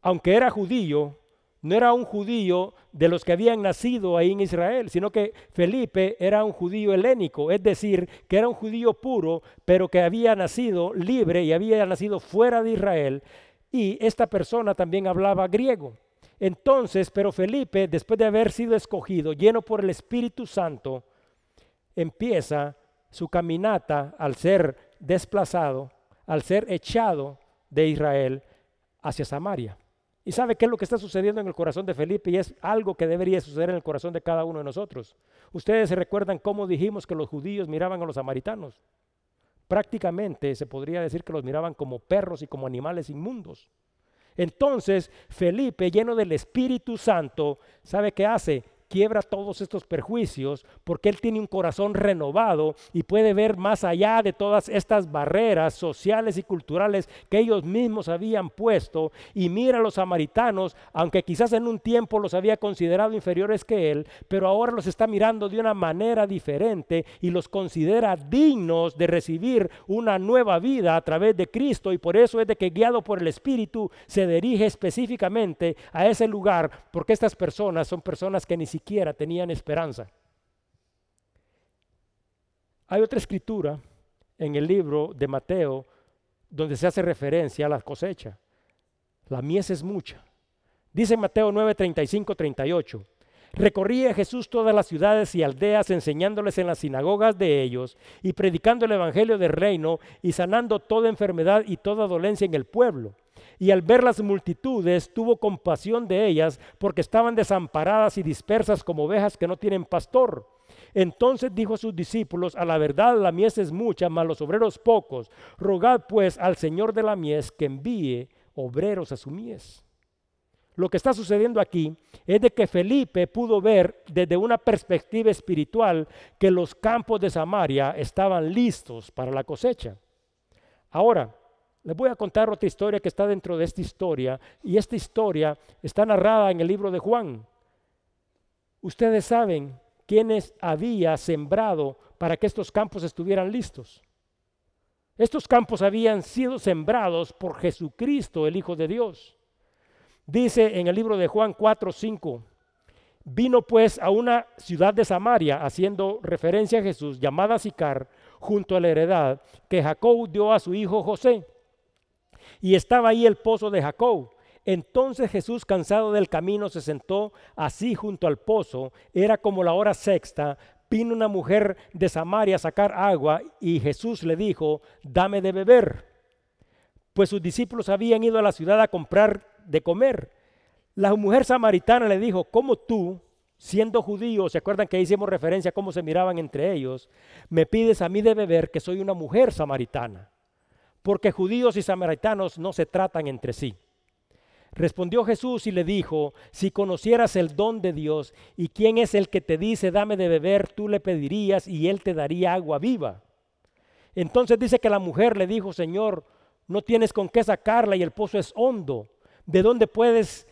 aunque era judío, no era un judío de los que habían nacido ahí en Israel, sino que Felipe era un judío helénico, es decir, que era un judío puro, pero que había nacido libre y había nacido fuera de Israel. Y esta persona también hablaba griego. Entonces, pero Felipe, después de haber sido escogido, lleno por el Espíritu Santo, empieza su caminata al ser desplazado, al ser echado de Israel hacia Samaria. ¿Y sabe qué es lo que está sucediendo en el corazón de Felipe? Y es algo que debería suceder en el corazón de cada uno de nosotros. Ustedes se recuerdan cómo dijimos que los judíos miraban a los samaritanos. Prácticamente se podría decir que los miraban como perros y como animales inmundos. Entonces Felipe, lleno del Espíritu Santo, ¿sabe qué hace? Quiebra todos estos perjuicios porque él tiene un corazón renovado y puede ver más allá de todas estas barreras sociales y culturales que ellos mismos habían puesto. Y mira a los samaritanos, aunque quizás en un tiempo los había considerado inferiores que él, pero ahora los está mirando de una manera diferente y los considera dignos de recibir una nueva vida a través de Cristo. Y por eso es de que guiado por el Espíritu se dirige específicamente a ese lugar porque estas personas son personas que ni siquiera siquiera tenían esperanza. Hay otra escritura en el libro de Mateo donde se hace referencia a la cosecha. La mies es mucha. Dice Mateo 9, 35, 38. Recorría Jesús todas las ciudades y aldeas enseñándoles en las sinagogas de ellos y predicando el evangelio del reino y sanando toda enfermedad y toda dolencia en el pueblo y al ver las multitudes tuvo compasión de ellas porque estaban desamparadas y dispersas como ovejas que no tienen pastor. Entonces dijo a sus discípulos, a la verdad la mies es mucha, mas los obreros pocos. Rogad pues al Señor de la mies que envíe obreros a su mies. Lo que está sucediendo aquí es de que Felipe pudo ver desde una perspectiva espiritual que los campos de Samaria estaban listos para la cosecha. Ahora, les voy a contar otra historia que está dentro de esta historia y esta historia está narrada en el libro de Juan. Ustedes saben quiénes había sembrado para que estos campos estuvieran listos. Estos campos habían sido sembrados por Jesucristo, el Hijo de Dios. Dice en el libro de Juan 4, 5, vino pues a una ciudad de Samaria, haciendo referencia a Jesús, llamada Sicar, junto a la heredad que Jacob dio a su hijo José y estaba ahí el pozo de Jacob. Entonces Jesús, cansado del camino, se sentó así junto al pozo. Era como la hora sexta. Vino una mujer de Samaria a sacar agua y Jesús le dijo, dame de beber. Pues sus discípulos habían ido a la ciudad a comprar de comer. La mujer samaritana le dijo, ¿cómo tú, siendo judío, se acuerdan que hicimos referencia a cómo se miraban entre ellos, me pides a mí de beber que soy una mujer samaritana? Porque judíos y samaritanos no se tratan entre sí. Respondió Jesús y le dijo, si conocieras el don de Dios y quién es el que te dice, dame de beber, tú le pedirías y él te daría agua viva. Entonces dice que la mujer le dijo, Señor, no tienes con qué sacarla y el pozo es hondo. ¿De dónde puedes,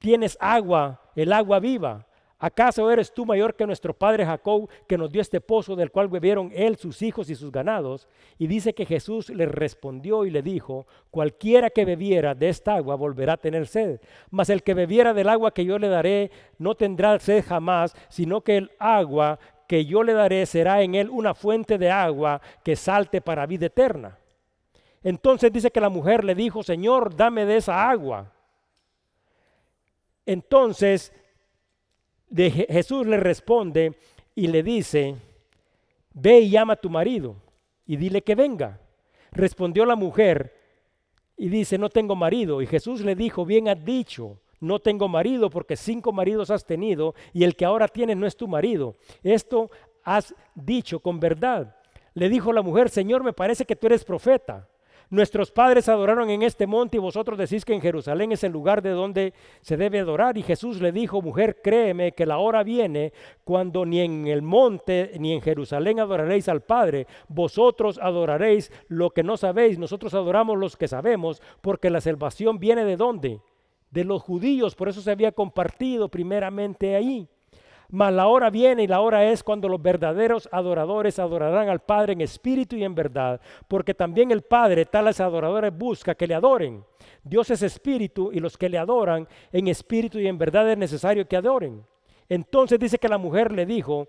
tienes agua, el agua viva? ¿Acaso eres tú mayor que nuestro padre Jacob, que nos dio este pozo del cual bebieron él, sus hijos y sus ganados? Y dice que Jesús le respondió y le dijo, cualquiera que bebiera de esta agua volverá a tener sed, mas el que bebiera del agua que yo le daré no tendrá sed jamás, sino que el agua que yo le daré será en él una fuente de agua que salte para vida eterna. Entonces dice que la mujer le dijo, Señor, dame de esa agua. Entonces de Jesús le responde y le dice, ve y llama a tu marido y dile que venga. Respondió la mujer y dice, no tengo marido. Y Jesús le dijo, bien has dicho, no tengo marido porque cinco maridos has tenido y el que ahora tienes no es tu marido. Esto has dicho con verdad. Le dijo la mujer, Señor, me parece que tú eres profeta. Nuestros padres adoraron en este monte y vosotros decís que en Jerusalén es el lugar de donde se debe adorar. Y Jesús le dijo, mujer, créeme que la hora viene cuando ni en el monte ni en Jerusalén adoraréis al Padre. Vosotros adoraréis lo que no sabéis. Nosotros adoramos los que sabemos porque la salvación viene de dónde? De los judíos. Por eso se había compartido primeramente ahí. Mas la hora viene y la hora es cuando los verdaderos adoradores adorarán al Padre en espíritu y en verdad, porque también el Padre tales adoradores busca que le adoren. Dios es espíritu y los que le adoran en espíritu y en verdad es necesario que adoren. Entonces dice que la mujer le dijo,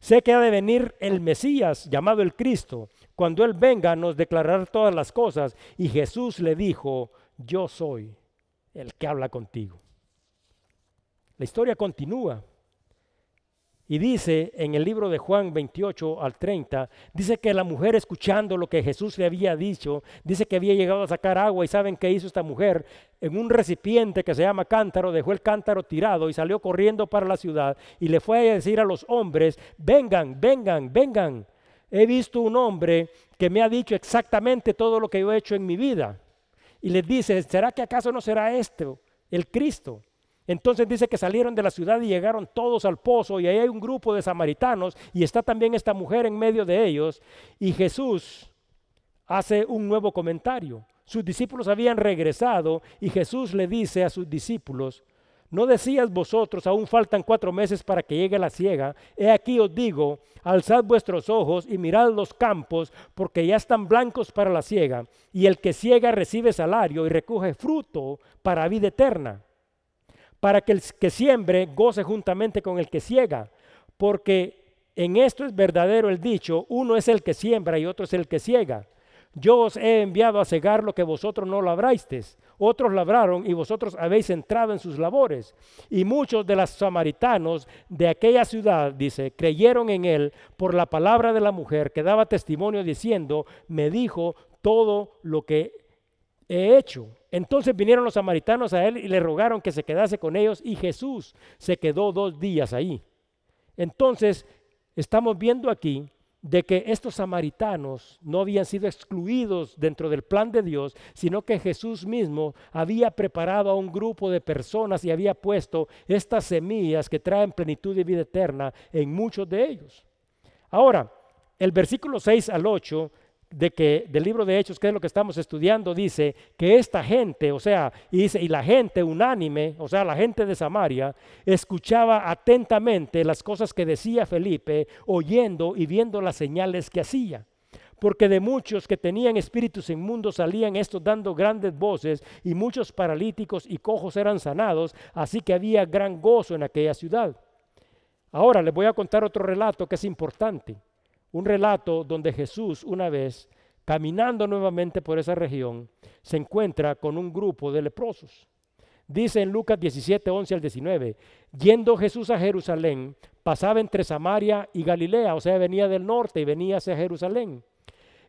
sé que ha de venir el Mesías llamado el Cristo. Cuando Él venga nos declarará todas las cosas. Y Jesús le dijo, yo soy el que habla contigo. La historia continúa. Y dice en el libro de Juan 28 al 30, dice que la mujer escuchando lo que Jesús le había dicho, dice que había llegado a sacar agua y saben qué hizo esta mujer. En un recipiente que se llama cántaro, dejó el cántaro tirado y salió corriendo para la ciudad y le fue a decir a los hombres, vengan, vengan, vengan. He visto un hombre que me ha dicho exactamente todo lo que yo he hecho en mi vida. Y les dice, ¿será que acaso no será esto el Cristo? Entonces dice que salieron de la ciudad y llegaron todos al pozo y ahí hay un grupo de samaritanos y está también esta mujer en medio de ellos y Jesús hace un nuevo comentario. Sus discípulos habían regresado y Jesús le dice a sus discípulos, ¿no decías vosotros, aún faltan cuatro meses para que llegue la siega? He aquí os digo, alzad vuestros ojos y mirad los campos, porque ya están blancos para la siega, y el que ciega recibe salario y recoge fruto para vida eterna para que el que siembre goce juntamente con el que ciega, porque en esto es verdadero el dicho, uno es el que siembra y otro es el que ciega. Yo os he enviado a cegar lo que vosotros no labrasteis. Otros labraron y vosotros habéis entrado en sus labores. Y muchos de los samaritanos de aquella ciudad, dice, creyeron en él por la palabra de la mujer que daba testimonio diciendo, me dijo todo lo que he hecho. Entonces vinieron los samaritanos a él y le rogaron que se quedase con ellos y Jesús se quedó dos días ahí. Entonces estamos viendo aquí de que estos samaritanos no habían sido excluidos dentro del plan de Dios, sino que Jesús mismo había preparado a un grupo de personas y había puesto estas semillas que traen plenitud y vida eterna en muchos de ellos. Ahora, el versículo 6 al 8 de que del libro de Hechos, que es lo que estamos estudiando, dice que esta gente, o sea, y dice, y la gente unánime, o sea, la gente de Samaria, escuchaba atentamente las cosas que decía Felipe, oyendo y viendo las señales que hacía. Porque de muchos que tenían espíritus inmundos salían estos dando grandes voces, y muchos paralíticos y cojos eran sanados, así que había gran gozo en aquella ciudad. Ahora les voy a contar otro relato que es importante un relato donde Jesús una vez, caminando nuevamente por esa región, se encuentra con un grupo de leprosos. Dice en Lucas 17, 11 al 19, yendo Jesús a Jerusalén, pasaba entre Samaria y Galilea, o sea, venía del norte y venía hacia Jerusalén.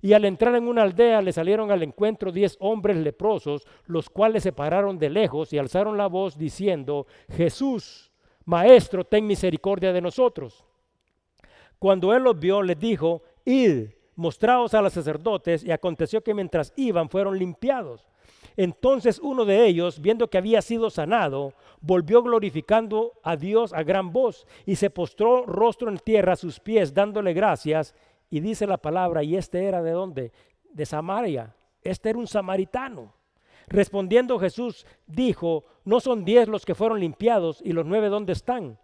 Y al entrar en una aldea le salieron al encuentro diez hombres leprosos, los cuales se pararon de lejos y alzaron la voz diciendo, Jesús, Maestro, ten misericordia de nosotros. Cuando él los vio, les dijo, id, mostraos a los sacerdotes, y aconteció que mientras iban fueron limpiados. Entonces uno de ellos, viendo que había sido sanado, volvió glorificando a Dios a gran voz y se postró rostro en tierra a sus pies, dándole gracias. Y dice la palabra, y este era de dónde? De Samaria. Este era un samaritano. Respondiendo Jesús, dijo, no son diez los que fueron limpiados y los nueve dónde están.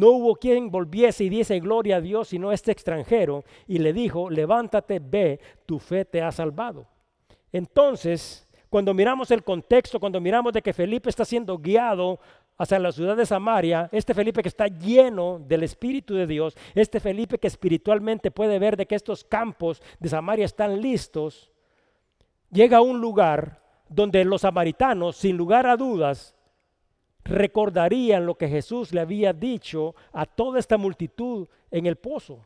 No hubo quien volviese y diese gloria a Dios sino este extranjero. Y le dijo, levántate, ve, tu fe te ha salvado. Entonces cuando miramos el contexto, cuando miramos de que Felipe está siendo guiado hacia la ciudad de Samaria, este Felipe que está lleno del Espíritu de Dios, este Felipe que espiritualmente puede ver de que estos campos de Samaria están listos, llega a un lugar donde los samaritanos, sin lugar a dudas, recordarían lo que Jesús le había dicho a toda esta multitud en el pozo.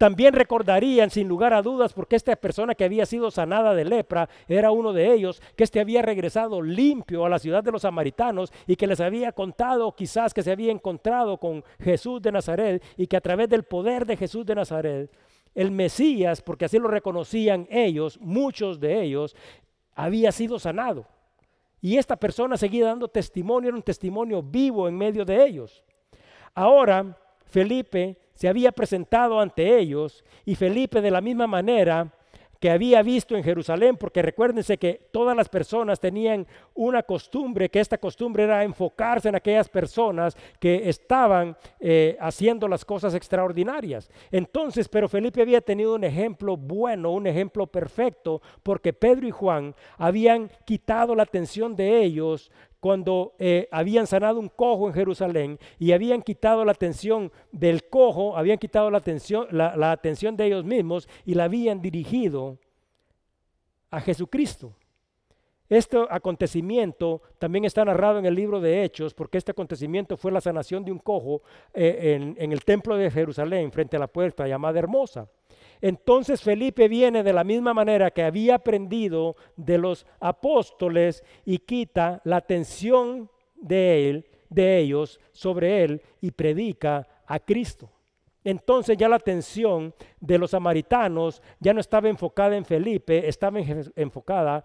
También recordarían sin lugar a dudas, porque esta persona que había sido sanada de lepra era uno de ellos, que este había regresado limpio a la ciudad de los samaritanos y que les había contado quizás que se había encontrado con Jesús de Nazaret y que a través del poder de Jesús de Nazaret, el Mesías, porque así lo reconocían ellos, muchos de ellos, había sido sanado. Y esta persona seguía dando testimonio, era un testimonio vivo en medio de ellos. Ahora, Felipe se había presentado ante ellos y Felipe de la misma manera que había visto en Jerusalén, porque recuérdense que todas las personas tenían una costumbre, que esta costumbre era enfocarse en aquellas personas que estaban eh, haciendo las cosas extraordinarias. Entonces, pero Felipe había tenido un ejemplo bueno, un ejemplo perfecto, porque Pedro y Juan habían quitado la atención de ellos cuando eh, habían sanado un cojo en Jerusalén y habían quitado la atención del cojo, habían quitado la atención, la, atención de ellos mismos y la habían dirigido a Jesucristo. Este acontecimiento también está narrado en el libro de Hechos, porque este acontecimiento fue la sanación de un cojo eh, en, en, el templo de Jerusalén, frente a la puerta llamada Hermosa. Entonces Felipe viene de la misma manera que había aprendido de los apóstoles y quita la atención de él, de ellos sobre él y predica a Cristo. Entonces ya la atención de los samaritanos ya no estaba enfocada en Felipe, estaba enfocada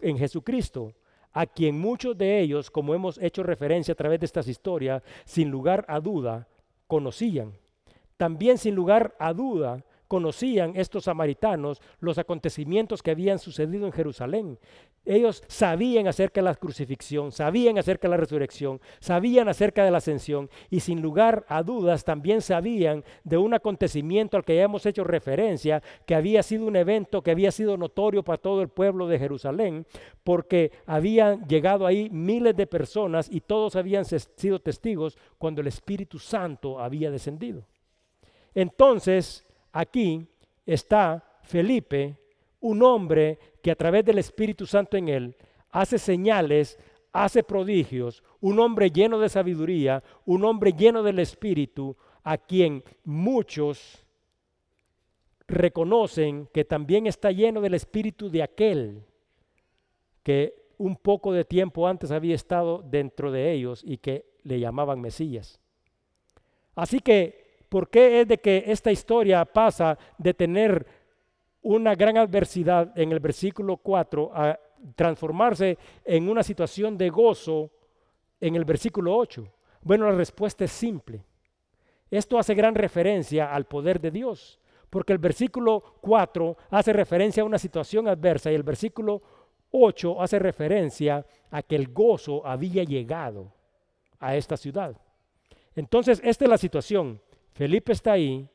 en Jesucristo, a quien muchos de ellos, como hemos hecho referencia a través de estas historias, sin lugar a duda, conocían. También sin lugar a duda, conocían estos samaritanos los acontecimientos que habían sucedido en Jerusalén. Ellos sabían acerca de la crucifixión, sabían acerca de la resurrección, sabían acerca de la ascensión y sin lugar a dudas también sabían de un acontecimiento al que ya hemos hecho referencia, que había sido un evento que había sido notorio para todo el pueblo de Jerusalén, porque habían llegado ahí miles de personas y todos habían sido testigos cuando el Espíritu Santo había descendido. Entonces, Aquí está Felipe, un hombre que a través del Espíritu Santo en él hace señales, hace prodigios, un hombre lleno de sabiduría, un hombre lleno del Espíritu, a quien muchos reconocen que también está lleno del Espíritu de aquel que un poco de tiempo antes había estado dentro de ellos y que le llamaban Mesías. Así que ¿Por qué es de que esta historia pasa de tener una gran adversidad en el versículo 4 a transformarse en una situación de gozo en el versículo 8? Bueno, la respuesta es simple. Esto hace gran referencia al poder de Dios, porque el versículo 4 hace referencia a una situación adversa y el versículo 8 hace referencia a que el gozo había llegado a esta ciudad. Entonces, esta es la situación. Felipe está ahí,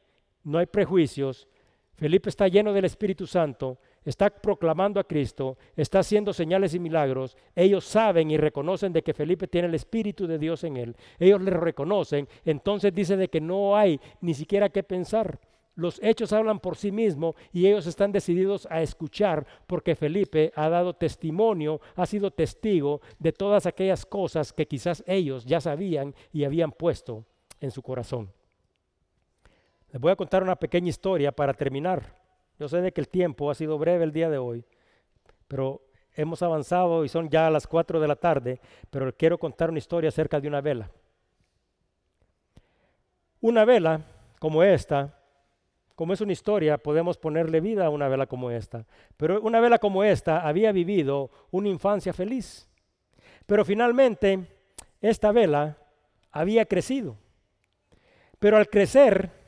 no hay prejuicios, Felipe está lleno del Espíritu Santo, está proclamando a Cristo, está haciendo señales y milagros. Ellos saben y reconocen de que Felipe tiene el Espíritu de Dios en él. Ellos le reconocen. Entonces dice de que no hay ni siquiera qué pensar. Los hechos hablan por sí mismos y ellos están decididos a escuchar porque Felipe ha dado testimonio, ha sido testigo de todas aquellas cosas que quizás ellos ya sabían y habían puesto en su corazón. Les voy a contar una pequeña historia para terminar Yo sé de que el tiempo ha sido breve el día de hoy, pero hemos avanzado y son ya las 4 de la tarde, pero quiero contar una historia acerca de una vela. Una vela como esta, como es una historia, podemos ponerle vida a una vela como esta. Pero una vela como esta había vivido una infancia feliz. Pero finalmente esta vela había crecido. Pero al crecer,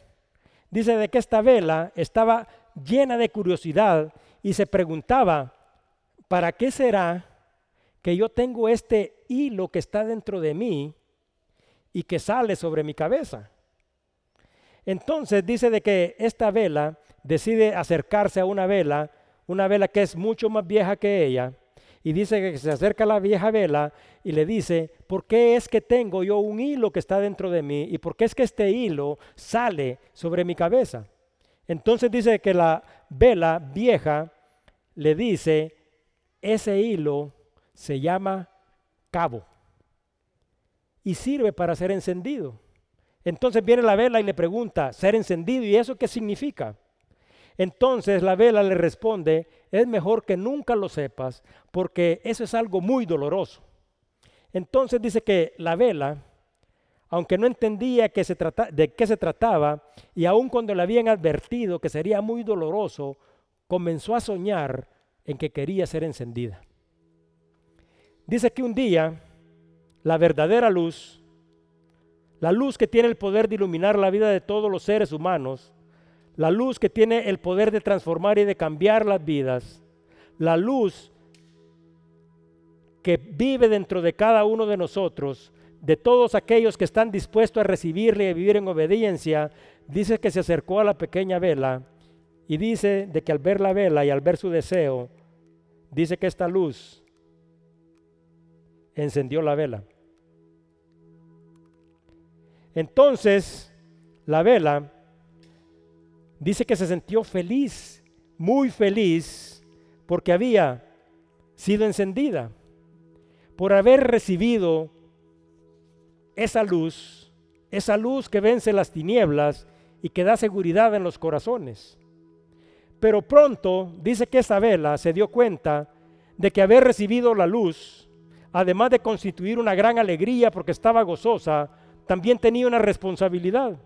dice de que esta vela estaba llena de curiosidad y se preguntaba, ¿para qué será que yo tengo este hilo que está dentro de mí y que sale sobre mi cabeza? Entonces dice de que esta vela decide acercarse a una vela, una vela que es mucho más vieja que ella, y dice que se acerca la vieja vela y le dice, ¿por qué es que tengo yo un hilo que está dentro de mí? ¿Y por qué es que este hilo sale sobre mi cabeza? Entonces dice que la vela vieja le dice, ese hilo se llama cabo y sirve para ser encendido. Entonces viene la vela y le pregunta, ser encendido, ¿y eso qué significa? Entonces la vela le responde, es mejor que nunca lo sepas porque eso es algo muy doloroso. Entonces dice que la vela, aunque no entendía de qué se trataba y aun cuando le habían advertido que sería muy doloroso, comenzó a soñar en que quería ser encendida. Dice que un día la verdadera luz, la luz que tiene el poder de iluminar la vida de todos los seres humanos, la luz que tiene el poder de transformar y de cambiar las vidas, la luz que vive dentro de cada uno de nosotros, de todos aquellos que están dispuestos a recibirle y a vivir en obediencia, dice que se acercó a la pequeña vela y dice de que al ver la vela y al ver su deseo, dice que esta luz encendió la vela. Entonces, la vela dice que se sintió feliz, muy feliz, porque había sido encendida, por haber recibido esa luz, esa luz que vence las tinieblas y que da seguridad en los corazones. Pero pronto dice que esa vela se dio cuenta de que haber recibido la luz, además de constituir una gran alegría porque estaba gozosa, también tenía una responsabilidad.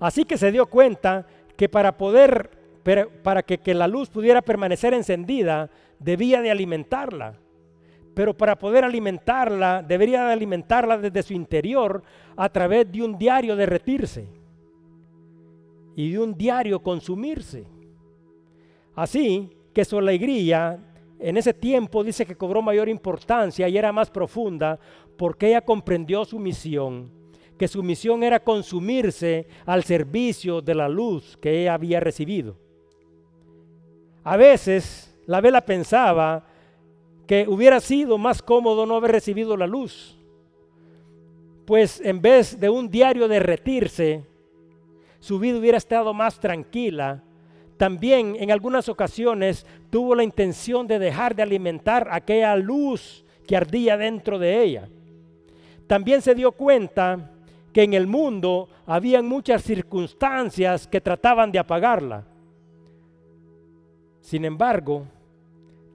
Así que se dio cuenta que para poder, para que, la luz pudiera permanecer encendida, debía de alimentarla. Pero para poder alimentarla, debería de alimentarla desde su interior a través de un diario derretirse y de un diario consumirse. Así que su alegría en ese tiempo dice que cobró mayor importancia y era más profunda porque ella comprendió su misión que su misión era consumirse al servicio de la luz que ella había recibido. A veces la vela pensaba que hubiera sido más cómodo no haber recibido la luz, pues en vez de un diario derretirse, su vida hubiera estado más tranquila. También en algunas ocasiones tuvo la intención de dejar de alimentar aquella luz que ardía dentro de ella. También se dio cuenta que en el mundo habían muchas circunstancias que trataban de apagarla. Sin embargo,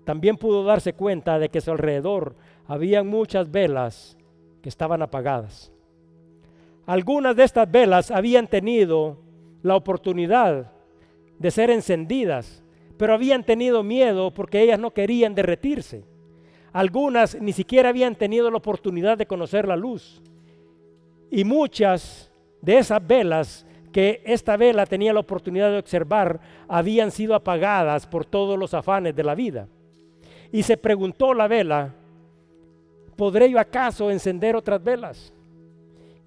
también pudo darse cuenta de que a su alrededor habían muchas velas que estaban apagadas. Algunas de estas velas habían tenido la oportunidad de ser encendidas, pero habían tenido miedo porque ellas no querían derretirse. Algunas ni siquiera habían tenido la oportunidad de conocer la luz. Y muchas de esas velas que esta vela tenía la oportunidad de observar habían sido apagadas por todos los afanes de la vida. Y se preguntó la vela, ¿podré yo acaso encender otras velas?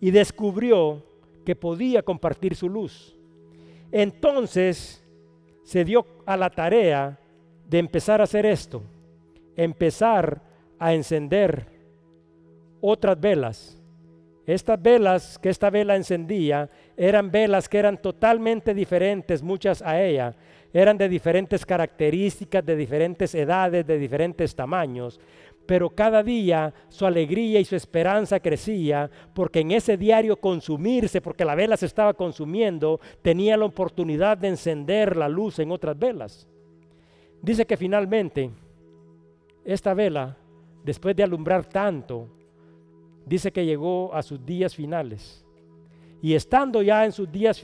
Y descubrió que podía compartir su luz. Entonces se dio a la tarea de empezar a hacer esto, empezar a encender otras velas estas velas que esta vela encendía eran velas que eran totalmente diferentes, muchas a ella. Eran de diferentes características, de diferentes edades, de diferentes tamaños. pero cada día su alegría y su esperanza crecía porque en ese diario consumirse, porque la vela se estaba consumiendo, tenía la oportunidad de encender la luz en otras velas. Dice que finalmente esta vela, después de alumbrar tanto, dice que llegó a sus días finales. Y estando ya en sus días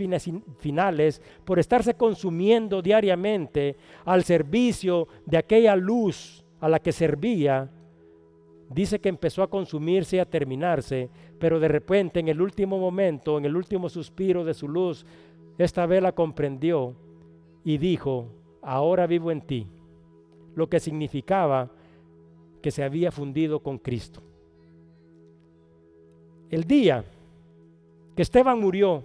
finales, por estarse consumiendo diariamente al servicio de aquella luz a la que servía, dice que empezó a consumirse y a terminarse, pero de repente en el último momento, en el último suspiro de su luz, esta vela comprendió y dijo, ahora vivo en ti, lo que significaba que se había fundido con Cristo. El día que Esteban murió,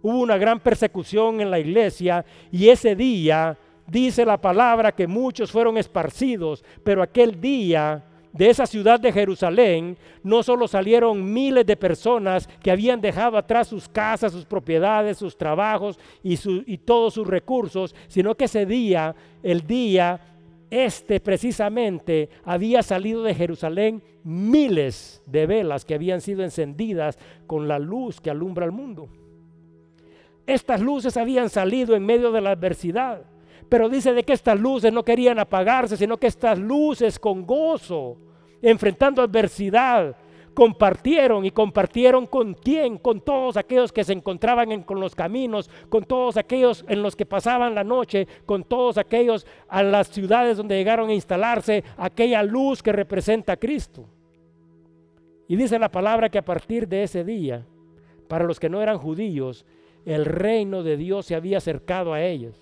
hubo una gran persecución en la iglesia y ese día dice la palabra que muchos fueron esparcidos, pero aquel día de esa ciudad de Jerusalén no solo salieron miles de personas que habían dejado atrás sus casas, sus propiedades, sus trabajos y, todos sus recursos, sino que ese día, el día este precisamente había salido de Jerusalén miles de velas que habían sido encendidas con la luz que alumbra el mundo. Estas luces habían salido en medio de la adversidad, pero dice de que estas luces no querían apagarse, sino que estas luces con gozo, enfrentando adversidad, compartieron y compartieron con quién, con todos aquellos que se encontraban en, con los caminos, con todos aquellos en los que pasaban la noche, con todos aquellos a las ciudades donde llegaron a instalarse, aquella luz que representa a Cristo. Y dice la palabra que a partir de ese día, para los que no eran judíos, el reino de Dios se había acercado a ellos.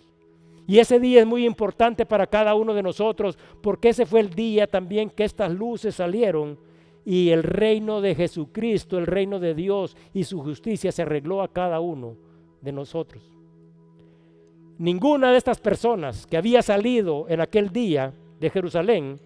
Y ese día es muy importante para cada uno de nosotros, porque ese fue el día también que estas luces salieron y el reino de Jesucristo, el reino de Dios y su justicia se arregló a cada uno de nosotros. Ninguna de estas personas que había salido en aquel día de Jerusalén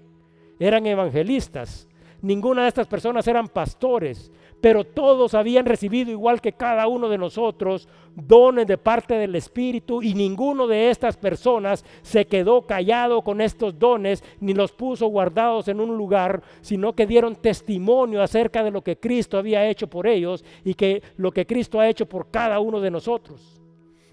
eran evangelistas, ninguna de estas personas eran pastores, pero todos habían recibido igual que cada uno de nosotros dones de parte del Espíritu y ninguno de estas personas se quedó callado con estos dones ni los puso guardados en un lugar, sino que dieron testimonio acerca de lo que Cristo había hecho por ellos y que lo que Cristo ha hecho por cada uno de nosotros.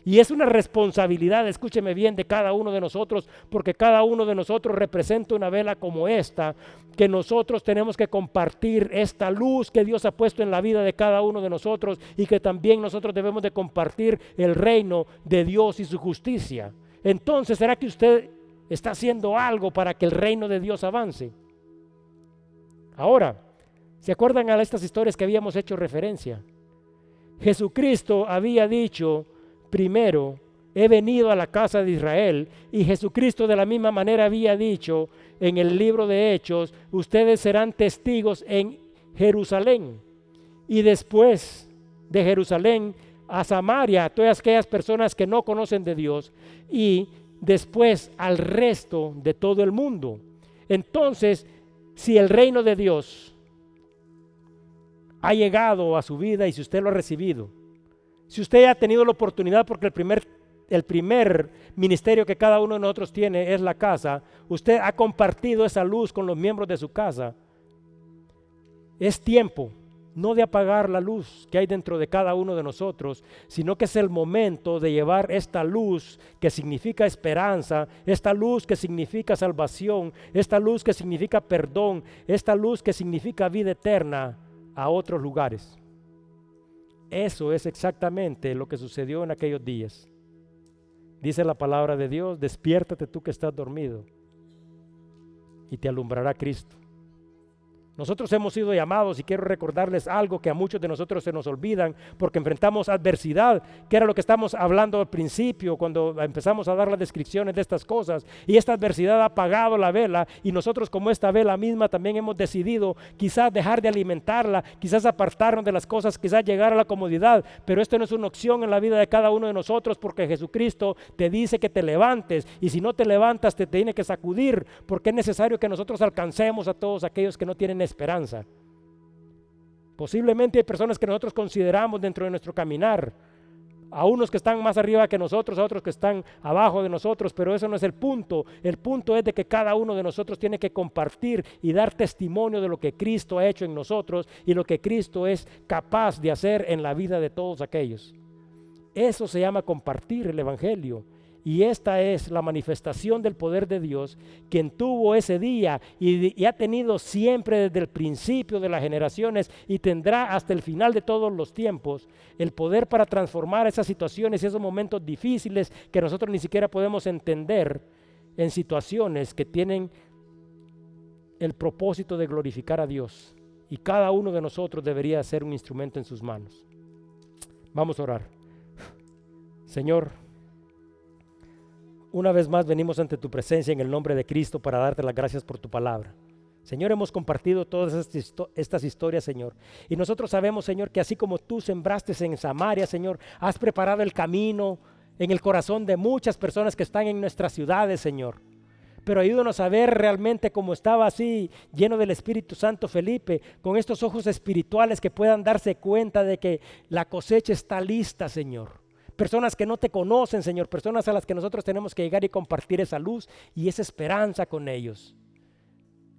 Y es una responsabilidad, escúcheme bien, de cada uno de nosotros, porque cada uno de nosotros representa una vela como esta, que nosotros tenemos que compartir esta luz que Dios ha puesto en la vida de cada uno de nosotros y que también nosotros debemos de compartir el reino de Dios y su justicia. Entonces, ¿será que usted está haciendo algo para que el reino de Dios avance? Ahora, ¿se acuerdan a estas historias que habíamos hecho referencia? Jesucristo había dicho, primero, he venido a la casa de Israel. Y Jesucristo de la misma manera había dicho en el libro de Hechos, ustedes serán testigos en Jerusalén. Y después de Jerusalén a Samaria, a todas aquellas personas que no conocen de Dios. Y después al resto de todo el mundo. Entonces, si el reino de Dios ha llegado a su vida y si usted lo ha recibido, si usted ha tenido la oportunidad, porque el primer, el primer ministerio que cada uno de nosotros tiene es la casa, usted ha compartido esa luz con los miembros de su casa, es tiempo no de apagar la luz que hay dentro de cada uno de nosotros, sino que es el momento de llevar esta luz que significa esperanza, esta luz que significa salvación, esta luz que significa perdón, esta luz que significa vida eterna a otros lugares. Eso es exactamente lo que sucedió en aquellos días. Dice la palabra de Dios, despiértate tú que estás dormido y te alumbrará Cristo. Nosotros hemos sido llamados y quiero recordarles algo que a muchos de nosotros se nos olvidan porque enfrentamos adversidad, que era lo que estamos hablando al principio cuando empezamos a dar las descripciones de estas cosas. Y esta adversidad ha apagado la vela y nosotros como esta vela misma también hemos decidido quizás dejar de alimentarla, quizás apartarnos de las cosas, quizás llegar a la comodidad. Pero esto no es una opción en la vida de cada uno de nosotros porque Jesucristo te dice que te levantes y si no te levantas te tiene que sacudir porque es necesario que nosotros alcancemos a todos aquellos que no tienen esperanza. Posiblemente hay personas que nosotros consideramos dentro de nuestro caminar a unos que están más arriba que nosotros, a otros que están abajo de nosotros, pero eso no es el punto. El punto es de que cada uno de nosotros tiene que compartir y dar testimonio de lo que Cristo ha hecho en nosotros y lo que Cristo es capaz de hacer en la vida de todos aquellos. Eso se llama compartir el Evangelio. Y esta es la manifestación del poder de Dios, quien tuvo ese día y, ha tenido siempre desde el principio de las generaciones y tendrá hasta el final de todos los tiempos el poder para transformar esas situaciones y esos momentos difíciles que nosotros ni siquiera podemos entender en situaciones que tienen el propósito de glorificar a Dios. Y cada uno de nosotros debería ser un instrumento en sus manos. Vamos a orar. Señor, una vez más venimos ante tu presencia en el nombre de Cristo para darte las gracias por tu palabra. Señor, hemos compartido todas estas historias, Señor. Y nosotros sabemos, Señor, que así como tú sembraste en Samaria, Señor, has preparado el camino en el corazón de muchas personas que están en nuestras ciudades, Señor. Pero ayúdanos a ver realmente como estaba así, lleno del Espíritu Santo Felipe, con estos ojos espirituales que puedan darse cuenta de que la cosecha está lista, Señor personas que no te conocen, Señor, personas a las que nosotros tenemos que llegar y compartir esa luz y esa esperanza con ellos.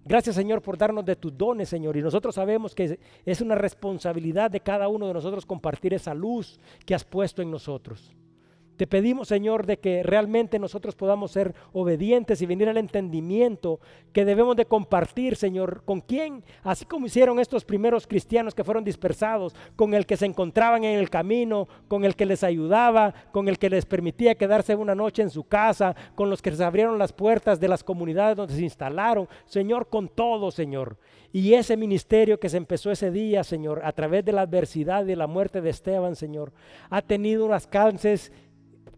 Gracias, Señor, por darnos de tus dones, Señor. Y nosotros sabemos que es una responsabilidad de cada uno de nosotros compartir esa luz que has puesto en nosotros. Te pedimos, Señor, de que realmente nosotros podamos ser obedientes y venir al entendimiento que debemos de compartir, Señor, con quién, así como hicieron estos primeros cristianos que fueron dispersados, con el que se encontraban en el camino, con el que les ayudaba, con el que les permitía quedarse una noche en su casa, con los que les abrieron las puertas de las comunidades donde se instalaron, Señor, con todo, Señor. Y ese ministerio que se empezó ese día, Señor, a través de la adversidad y la muerte de Esteban, Señor, ha tenido unas alcances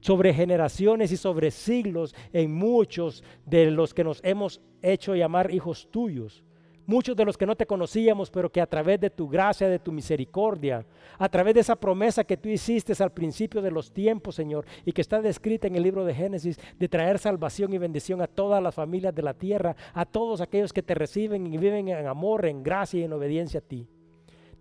sobre generaciones y sobre siglos en muchos de los que nos hemos hecho llamar hijos tuyos. Muchos de los que no te conocíamos, pero que a través de tu gracia, de tu misericordia, a través de esa promesa que tú hiciste al principio de los tiempos, Señor, y que está descrita en el libro de Génesis, de traer salvación y bendición a todas las familias de la tierra, a todos aquellos que te reciben y viven en amor, en gracia y en obediencia a ti.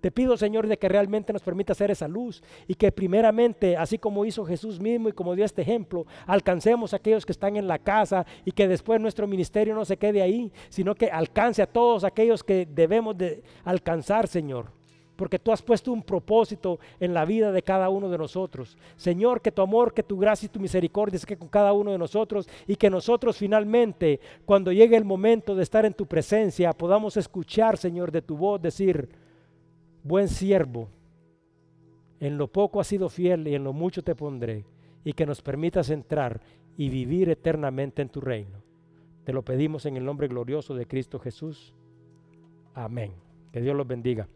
Te pido, Señor, de que realmente nos permita hacer esa luz y que primeramente, así como hizo Jesús mismo y como dio este ejemplo, alcancemos a aquellos que están en la casa y que después nuestro ministerio no se quede ahí, sino que alcance a todos aquellos que debemos de alcanzar, Señor porque tú has puesto un propósito en la vida de cada uno de nosotros. Señor, que tu amor, que tu gracia y tu misericordia que con cada uno de nosotros y que nosotros finalmente, cuando llegue el momento de estar en tu presencia, podamos escuchar, Señor, de tu voz decir, buen siervo, en lo poco has sido fiel y en lo mucho te pondré, y que nos permitas entrar y vivir eternamente en tu reino. Te lo pedimos en el nombre glorioso de Cristo Jesús. Amén. Que Dios los bendiga.